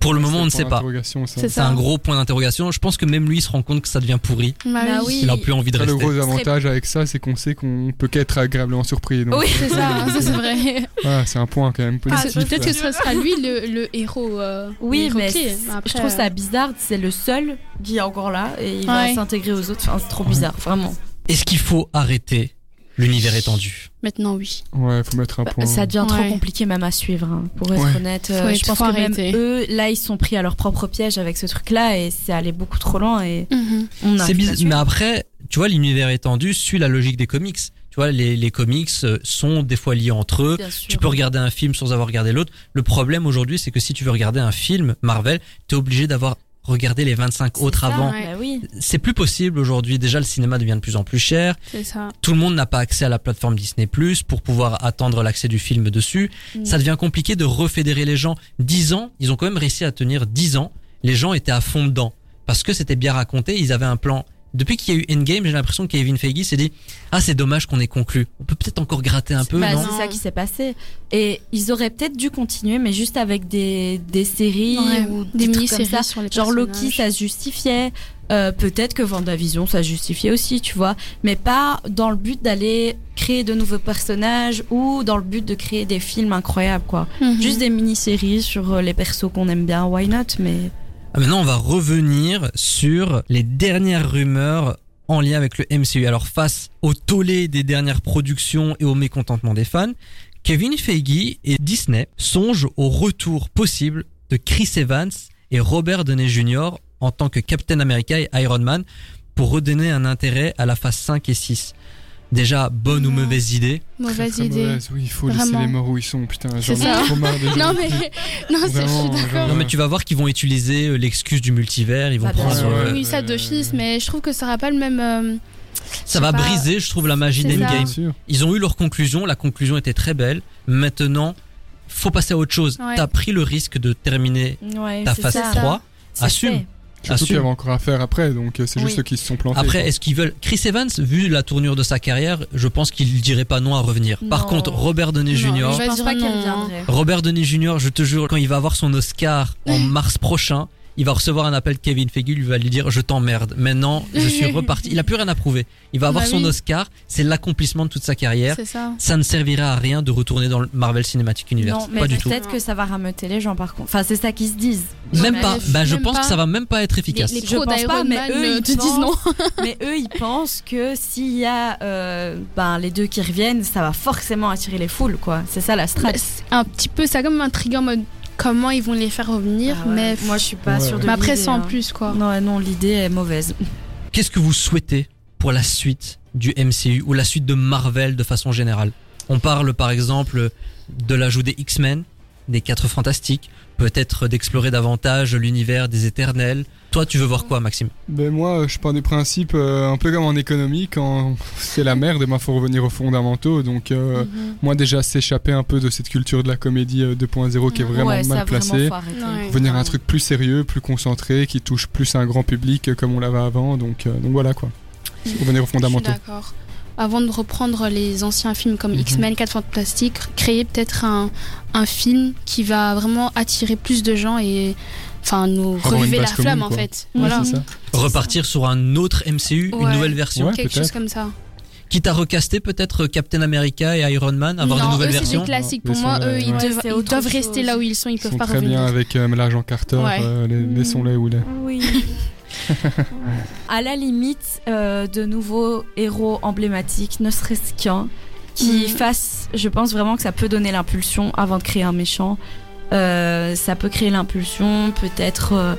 Speaker 2: Pour le moment, on ne sait pas.
Speaker 4: C'est
Speaker 2: un gros point d'interrogation. Je pense que même lui il se rend compte que ça devient pourri.
Speaker 4: Bah
Speaker 5: Bah
Speaker 4: oui.
Speaker 2: Il a plus envie de
Speaker 3: Ça, le
Speaker 2: rester.
Speaker 3: gros avantage avec ça, c'est qu'on sait qu'on peut qu'être agréablement surpris. Donc,
Speaker 5: Oui.
Speaker 4: C'est ça, (laughs) ça c'est vrai.
Speaker 3: voilà, c'est un point quand même
Speaker 4: Ah,
Speaker 3: positif.
Speaker 4: Peut-être que ce sera lui le, le héros. euh,
Speaker 5: Oui,
Speaker 4: le héros
Speaker 5: mais
Speaker 4: Après,
Speaker 5: je trouve ça
Speaker 4: euh,
Speaker 5: bizarre. C'est le seul qui est encore là et il va s'intégrer aux autres. Enfin, c'est trop bizarre, vraiment.
Speaker 2: Est-ce qu'il faut arrêter l'univers étendu
Speaker 4: Maintenant, oui.
Speaker 3: Ouais, faut mettre un
Speaker 5: Bah,
Speaker 3: point.
Speaker 5: ça devient trop
Speaker 4: Ouais.
Speaker 5: compliqué même à suivre, hein, pour être
Speaker 3: Ouais.
Speaker 5: honnête. Euh,
Speaker 4: être-
Speaker 5: je pense que même eux, là, ils sont pris à leur propre piège avec ce truc-là et c'est allé beaucoup trop loin et
Speaker 4: Mhm.
Speaker 5: on a.
Speaker 2: C'est bizarre. Mais après, tu vois, l'univers étendu suit la logique des comics. Tu vois, les, les comics euh, sont des fois liés entre eux.
Speaker 5: Bien sûr.
Speaker 2: Tu peux regarder un film sans avoir regardé l'autre. Le problème aujourd'hui, c'est que si tu veux regarder un film Marvel, t'es obligé d'avoir regardé les 25
Speaker 5: C'est
Speaker 2: autres
Speaker 5: ça,
Speaker 2: avant.
Speaker 4: ouais.
Speaker 5: Bah oui.
Speaker 2: C'est plus possible aujourd'hui. Déjà, le cinéma devient de plus en plus cher.
Speaker 4: Ça.
Speaker 2: Tout le monde n'a pas accès à la plateforme Disney Plus pour pouvoir attendre l'accès du film dessus.
Speaker 5: Mm.
Speaker 2: Ça devient compliqué de refédérer les gens. 10 ans, ils ont quand même réussi à tenir 10 ans. Les gens étaient à fond dedans parce que c'était bien raconté. Ils avaient un plan. Depuis qu'il y a eu Endgame, j'ai l'impression que Kevin Feige s'est dit ah c'est dommage qu'on ait conclu. On peut peut-être encore gratter un peu,
Speaker 5: Bah,
Speaker 2: non
Speaker 5: c'est ça qui s'est passé. Et ils auraient peut-être dû continuer, mais juste avec des, des séries
Speaker 4: Ouais,
Speaker 5: ou
Speaker 4: des
Speaker 5: des, trucs comme
Speaker 4: mini-séries
Speaker 5: ça.
Speaker 4: sur les
Speaker 5: Genre Loki, ça se justifiait. Euh, peut-être que Vendavision, ça se justifiait aussi, tu vois. Mais pas dans le but d'aller créer de nouveaux personnages ou dans le but de créer des films incroyables, quoi.
Speaker 4: Mhm.
Speaker 5: Juste des mini-séries sur euh, les persos qu'on aime bien, why not Mais
Speaker 2: Maintenant, on va revenir sur les dernières rumeurs en lien avec le MCU. Alors, face au tollé des dernières productions et au mécontentement des fans, Kevin Feige et Disney songent au retour possible de Chris Evans et Robert Downey Jr. en tant que Captain America et Iron Man pour redonner un intérêt à la phase 5 et 6. Déjà, bonne ou mauvaise idée
Speaker 4: Mauvaise
Speaker 3: Très
Speaker 4: idée.
Speaker 3: mauvaise, Oui, il faut laisser les morts où ils sont. Putain, j'en
Speaker 4: C'est
Speaker 3: ai
Speaker 4: ça.
Speaker 3: trop marre. (laughs)
Speaker 4: Non mais (laughs) non, c'est- je
Speaker 3: Vraiment,
Speaker 4: suis d'accord.
Speaker 3: genre,
Speaker 2: Non mais tu vas voir qu'ils vont utiliser euh, l'excuse du multivers, ils vont
Speaker 5: bien
Speaker 2: prendre... euh,
Speaker 4: Oui, ça d'office, mais je trouve que ça aura pas le même. euh,
Speaker 2: ça va
Speaker 4: pas.
Speaker 2: briser, je trouve, la magie d'Endgame. Ils ont eu leur conclusion, la conclusion était très belle. Maintenant, faut passer à autre chose.
Speaker 4: Ouais.
Speaker 2: T'as pris le risque de terminer
Speaker 5: Ouais,
Speaker 2: ta phase
Speaker 5: ça.
Speaker 2: 3.
Speaker 5: C'est
Speaker 2: Assume.
Speaker 5: fait.
Speaker 3: Surtout qu'il y avait encore à faire après, donc euh, c'est juste
Speaker 5: Oui.
Speaker 3: eux qui se sont plantés.
Speaker 2: Après, est-ce qu'ils veulent Chris Evans, vu la tournure de sa carrière, je pense qu'il dirait pas non à revenir. Par contre, Robert Downey Jr.
Speaker 5: Je pense
Speaker 4: dire
Speaker 5: pas qu'il reviendrait.
Speaker 2: Robert Downey Jr., je te jure, quand il va avoir son Oscar en mars prochain, il va recevoir un appel de Kevin Feige, il va lui dire je t'emmerde. Maintenant, je suis (laughs) reparti. Il a plus rien à prouver. Il va avoir
Speaker 4: Bah
Speaker 2: son
Speaker 4: oui.
Speaker 2: Oscar, c'est l'accomplissement de toute sa carrière.
Speaker 4: Ça.
Speaker 2: Ça ne servira à rien de retourner dans le Marvel Cinematic Universe.
Speaker 5: Non, mais
Speaker 2: pas du tout.
Speaker 5: peut-être que ça va rameuter les gens par contre. Enfin, c'est ça qu'ils se disent.
Speaker 2: Même pas. Bah, je
Speaker 4: pas.
Speaker 2: pense que ça va même pas être
Speaker 4: Les,
Speaker 2: efficace.
Speaker 4: les
Speaker 5: Je
Speaker 4: pros
Speaker 5: pense pas, mais
Speaker 4: Man
Speaker 5: eux,
Speaker 4: euh,
Speaker 5: ils
Speaker 4: te disent non. (laughs)
Speaker 5: Mais eux, ils pensent que s'il y a euh, ben, les deux qui reviennent, ça va forcément attirer les foules, quoi. C'est ça la
Speaker 4: Bah,
Speaker 5: strat.
Speaker 4: c'est un petit peu, ça comme intriguant en mode comment ils vont les faire revenir,
Speaker 5: Ah ouais.
Speaker 4: mais
Speaker 5: moi, je suis pas
Speaker 3: Ouais.
Speaker 5: sûre de
Speaker 4: mais après
Speaker 5: l'idée,
Speaker 4: sans
Speaker 5: hein.
Speaker 4: plus quoi.
Speaker 5: Non, non, l'idée est mauvaise. (laughs)
Speaker 2: Qu'est-ce que vous souhaitez pour la suite du MCU ou la suite de Marvel de façon générale? On parle par exemple de l'ajout des X-Men, des Quatre Fantastiques, peut-être d'explorer davantage l'univers des Éternels. Toi, tu veux voir quoi, Maxime?
Speaker 3: Ben moi, je pars du principe, euh, un peu comme en économie, quand (laughs) c'est la merde, il faut revenir aux fondamentaux. Donc, euh,
Speaker 4: Mhm.
Speaker 3: moi déjà, s'échapper un peu de cette culture de la comédie euh, 2.0 qui est vraiment
Speaker 5: ouais,
Speaker 3: mal placée.
Speaker 4: Ouais.
Speaker 3: Venir à un truc plus sérieux, plus concentré, qui touche plus un grand public euh, comme on l'avait avant. Donc, euh, donc voilà quoi. Revenir aux fondamentaux.
Speaker 4: d'accord. Avant de reprendre les anciens films comme
Speaker 3: Mhm.
Speaker 4: X-Men, 4 Fantastiques, créer peut-être un, un film qui va vraiment attirer plus de gens et enfin nous
Speaker 3: Avoir
Speaker 4: relever la
Speaker 3: commune,
Speaker 4: flamme en fait. Voilà.
Speaker 3: c'est ça.
Speaker 2: Repartir sur un autre MCU, une nouvelle version
Speaker 3: Ouais.
Speaker 4: Quelque
Speaker 3: peut-être.
Speaker 4: chose comme ça.
Speaker 2: Quitte à recaster peut-être Captain America et Iron Man, avoir
Speaker 4: non,
Speaker 2: de nouvelles
Speaker 4: eux, c'est
Speaker 2: versions
Speaker 4: des classiques.
Speaker 3: Non,
Speaker 4: Pour moi, eux, ils
Speaker 3: ouais.
Speaker 4: doivent,
Speaker 5: C'est
Speaker 4: ils rester là où ils sont, ils
Speaker 3: Ils
Speaker 4: peuvent
Speaker 3: sont
Speaker 4: pas
Speaker 3: très
Speaker 4: revenir.
Speaker 3: bien avec euh, l'agent Carter.
Speaker 4: Ouais.
Speaker 3: euh, les- Laissons-les où il est.
Speaker 5: Oui. à la limite, euh, de nouveaux héros emblématiques, ne serait-ce qu'un, qui
Speaker 4: Mhm.
Speaker 5: fasse. Je pense vraiment que ça peut donner l'impulsion avant de créer un méchant. Euh, ça peut créer l'impulsion, peut-être. euh,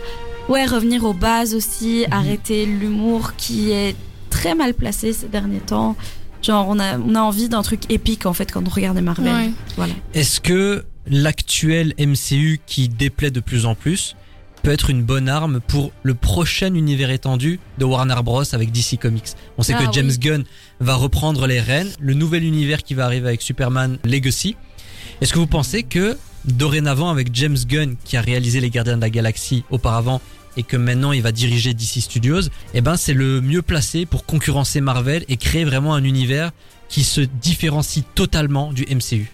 Speaker 5: ouais, revenir aux bases aussi,
Speaker 3: Mhm.
Speaker 5: arrêter l'humour qui est très mal placé ces derniers temps. Genre, on a, on a envie d'un truc épique en fait quand on regarde Marvel.
Speaker 4: Ouais.
Speaker 5: Voilà.
Speaker 2: Est-ce que l'actuel MCU qui déplaît de plus en plus peut être une bonne arme pour le prochain univers étendu de Warner Bros avec DC Comics? On sait
Speaker 5: Ah
Speaker 2: que James
Speaker 5: oui.
Speaker 2: Gunn va reprendre les rênes, le nouvel univers qui va arriver avec Superman Legacy. Est-ce que vous pensez que dorénavant avec James Gunn qui a réalisé les Gardiens de la Galaxie auparavant et que maintenant il va diriger DC Studios, eh ben c'est le mieux placé pour concurrencer Marvel et créer vraiment un univers qui se différencie totalement du MCU.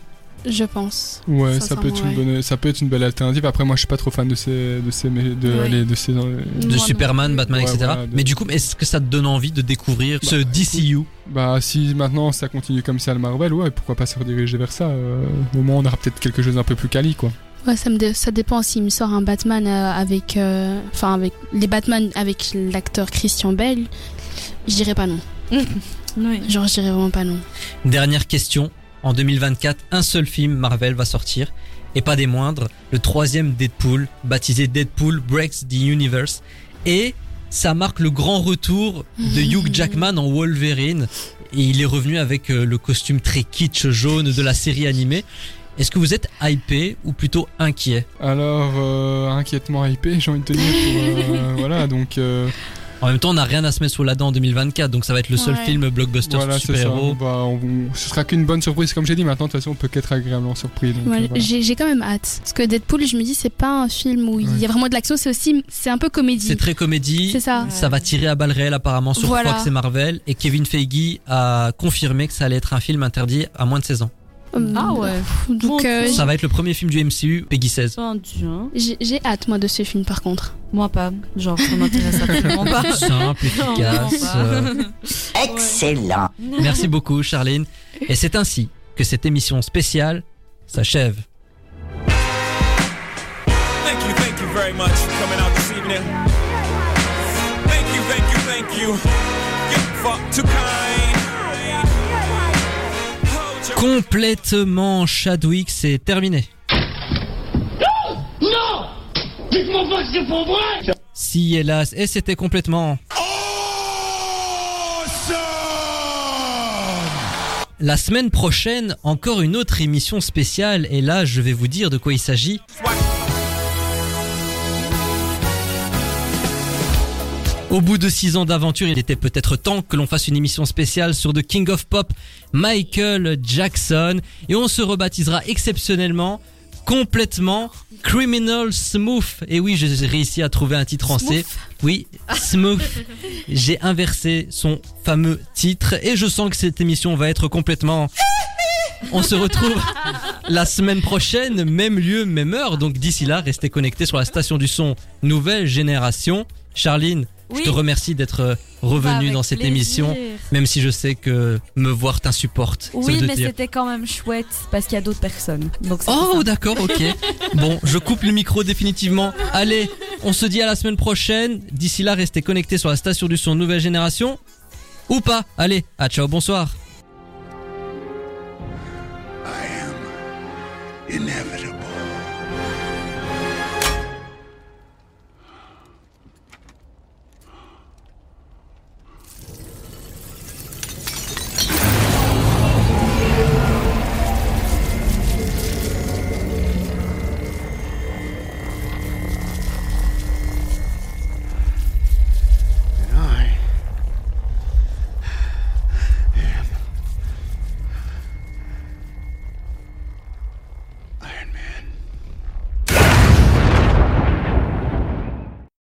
Speaker 4: Je pense.
Speaker 3: Ouais, ça peut être une
Speaker 4: Sincèrement,
Speaker 3: bonne, ça peut être une belle alternative. Après, moi, je suis pas trop fan de ces, de ces, de,
Speaker 4: Ouais.
Speaker 3: allez, de ces.
Speaker 2: de Superman. Batman,
Speaker 3: Ouais,
Speaker 2: etc.
Speaker 3: voilà, de-
Speaker 2: Mais du coup, est-ce que ça te donne envie de découvrir ce
Speaker 3: Bah,
Speaker 2: DCU
Speaker 3: Bah, si maintenant ça continue comme ça le Marvel, ouais, pourquoi pas se rediriger vers ça. euh, au moins, on aura peut-être quelque chose d'un peu plus quali, quoi.
Speaker 4: Ouais, ça, me dé- ça dépend s'il me sort un Batman euh, avec. euh, Enfin, avec les Batman avec l'acteur Christian Bale, je dirais pas non. (laughs)
Speaker 5: Oui.
Speaker 4: Genre, je dirais vraiment pas non.
Speaker 2: Dernière question. En 2024, un seul film Marvel va sortir. Et pas des moindres, le troisième Deadpool, baptisé Deadpool Breaks the Universe. Et ça marque le grand retour de (laughs) Hugh Jackman en Wolverine. Et il est revenu avec euh, le costume très kitsch jaune de la série animée. Est-ce que vous êtes hypé ou plutôt inquiet?
Speaker 3: Alors, euh, inquiètement hypé, j'ai envie de te dire. Pour, euh, (laughs) voilà, donc. euh,
Speaker 2: En même temps, on n'a rien à se mettre sous la dent en 2024, donc ça va être le seul
Speaker 4: Ouais.
Speaker 2: film blockbuster
Speaker 3: voilà,
Speaker 2: super-héros.
Speaker 3: Bah, on- ce sera qu'une bonne surprise, comme j'ai dit. Maintenant, de toute façon, on peut qu'être agréablement surpris. Donc,
Speaker 4: Ouais,
Speaker 3: voilà.
Speaker 4: j'ai, quand même hâte. Parce que Deadpool, je me dis, c'est pas un film où il y a vraiment de l'action, c'est aussi. C'est un peu comédie.
Speaker 2: C'est très comédie.
Speaker 4: C'est ça.
Speaker 2: Ça va tirer à balles réelles apparemment sur
Speaker 4: Voilà.
Speaker 2: Fox et Marvel. Et Kevin Feige a confirmé que ça allait être un film interdit à moins de 16 ans.
Speaker 5: Ah ouais.
Speaker 4: Donc, euh.
Speaker 2: Ça va être le premier film du MCU, Peggy 16.
Speaker 5: Entendu, hein.
Speaker 4: j'ai, j'ai hâte, moi, de ce film, par contre.
Speaker 5: Moi pas. Genre, ça m'intéresse absolument pas. (laughs)
Speaker 2: Simple, efficace.
Speaker 5: Non,
Speaker 2: euh, (laughs)
Speaker 6: Excellent.
Speaker 2: Merci beaucoup, Charline. Et c'est ainsi que cette émission spéciale s'achève.
Speaker 10: Thank you, thank you very much for coming out this evening. Thank you, thank you, thank you. You're far too kind.
Speaker 2: Complètement Chadwick, c'est terminé.
Speaker 11: Non Non Dites-moi pas que c'est pour vrai
Speaker 2: Si, hélas, et c'était complètement... La semaine prochaine, encore une autre émission spéciale, et là, je vais vous dire de quoi il s'agit. Au bout de six ans d'aventure, il était peut-être temps que l'on fasse une émission spéciale sur The King of Pop, Michael Jackson, et on se rebaptisera exceptionnellement, complètement, Criminal Smooth. Et oui, j'ai réussi à trouver un titre en C. Oui, Smooth. J'ai inversé son fameux titre, et je sens que cette émission va être complètement... On se retrouve la semaine prochaine, même lieu, même heure. Donc d'ici là, restez connectés sur la station du son Nouvelle Génération. Charline, je te remercie d'être euh, bah,
Speaker 5: revenu
Speaker 2: dans cette émission, même si je sais que me voir t'insupporte.
Speaker 5: Oui, mais c'était quand même chouette parce qu'il y a d'autres personnes.
Speaker 2: Oh, d'accord, ok. (laughs) bon, je coupe le micro définitivement. Allez, on se dit à la semaine prochaine. D'ici là, restez connectés sur la station du son Nouvelle Génération. Ou pas. Allez, à ciao, bonsoir.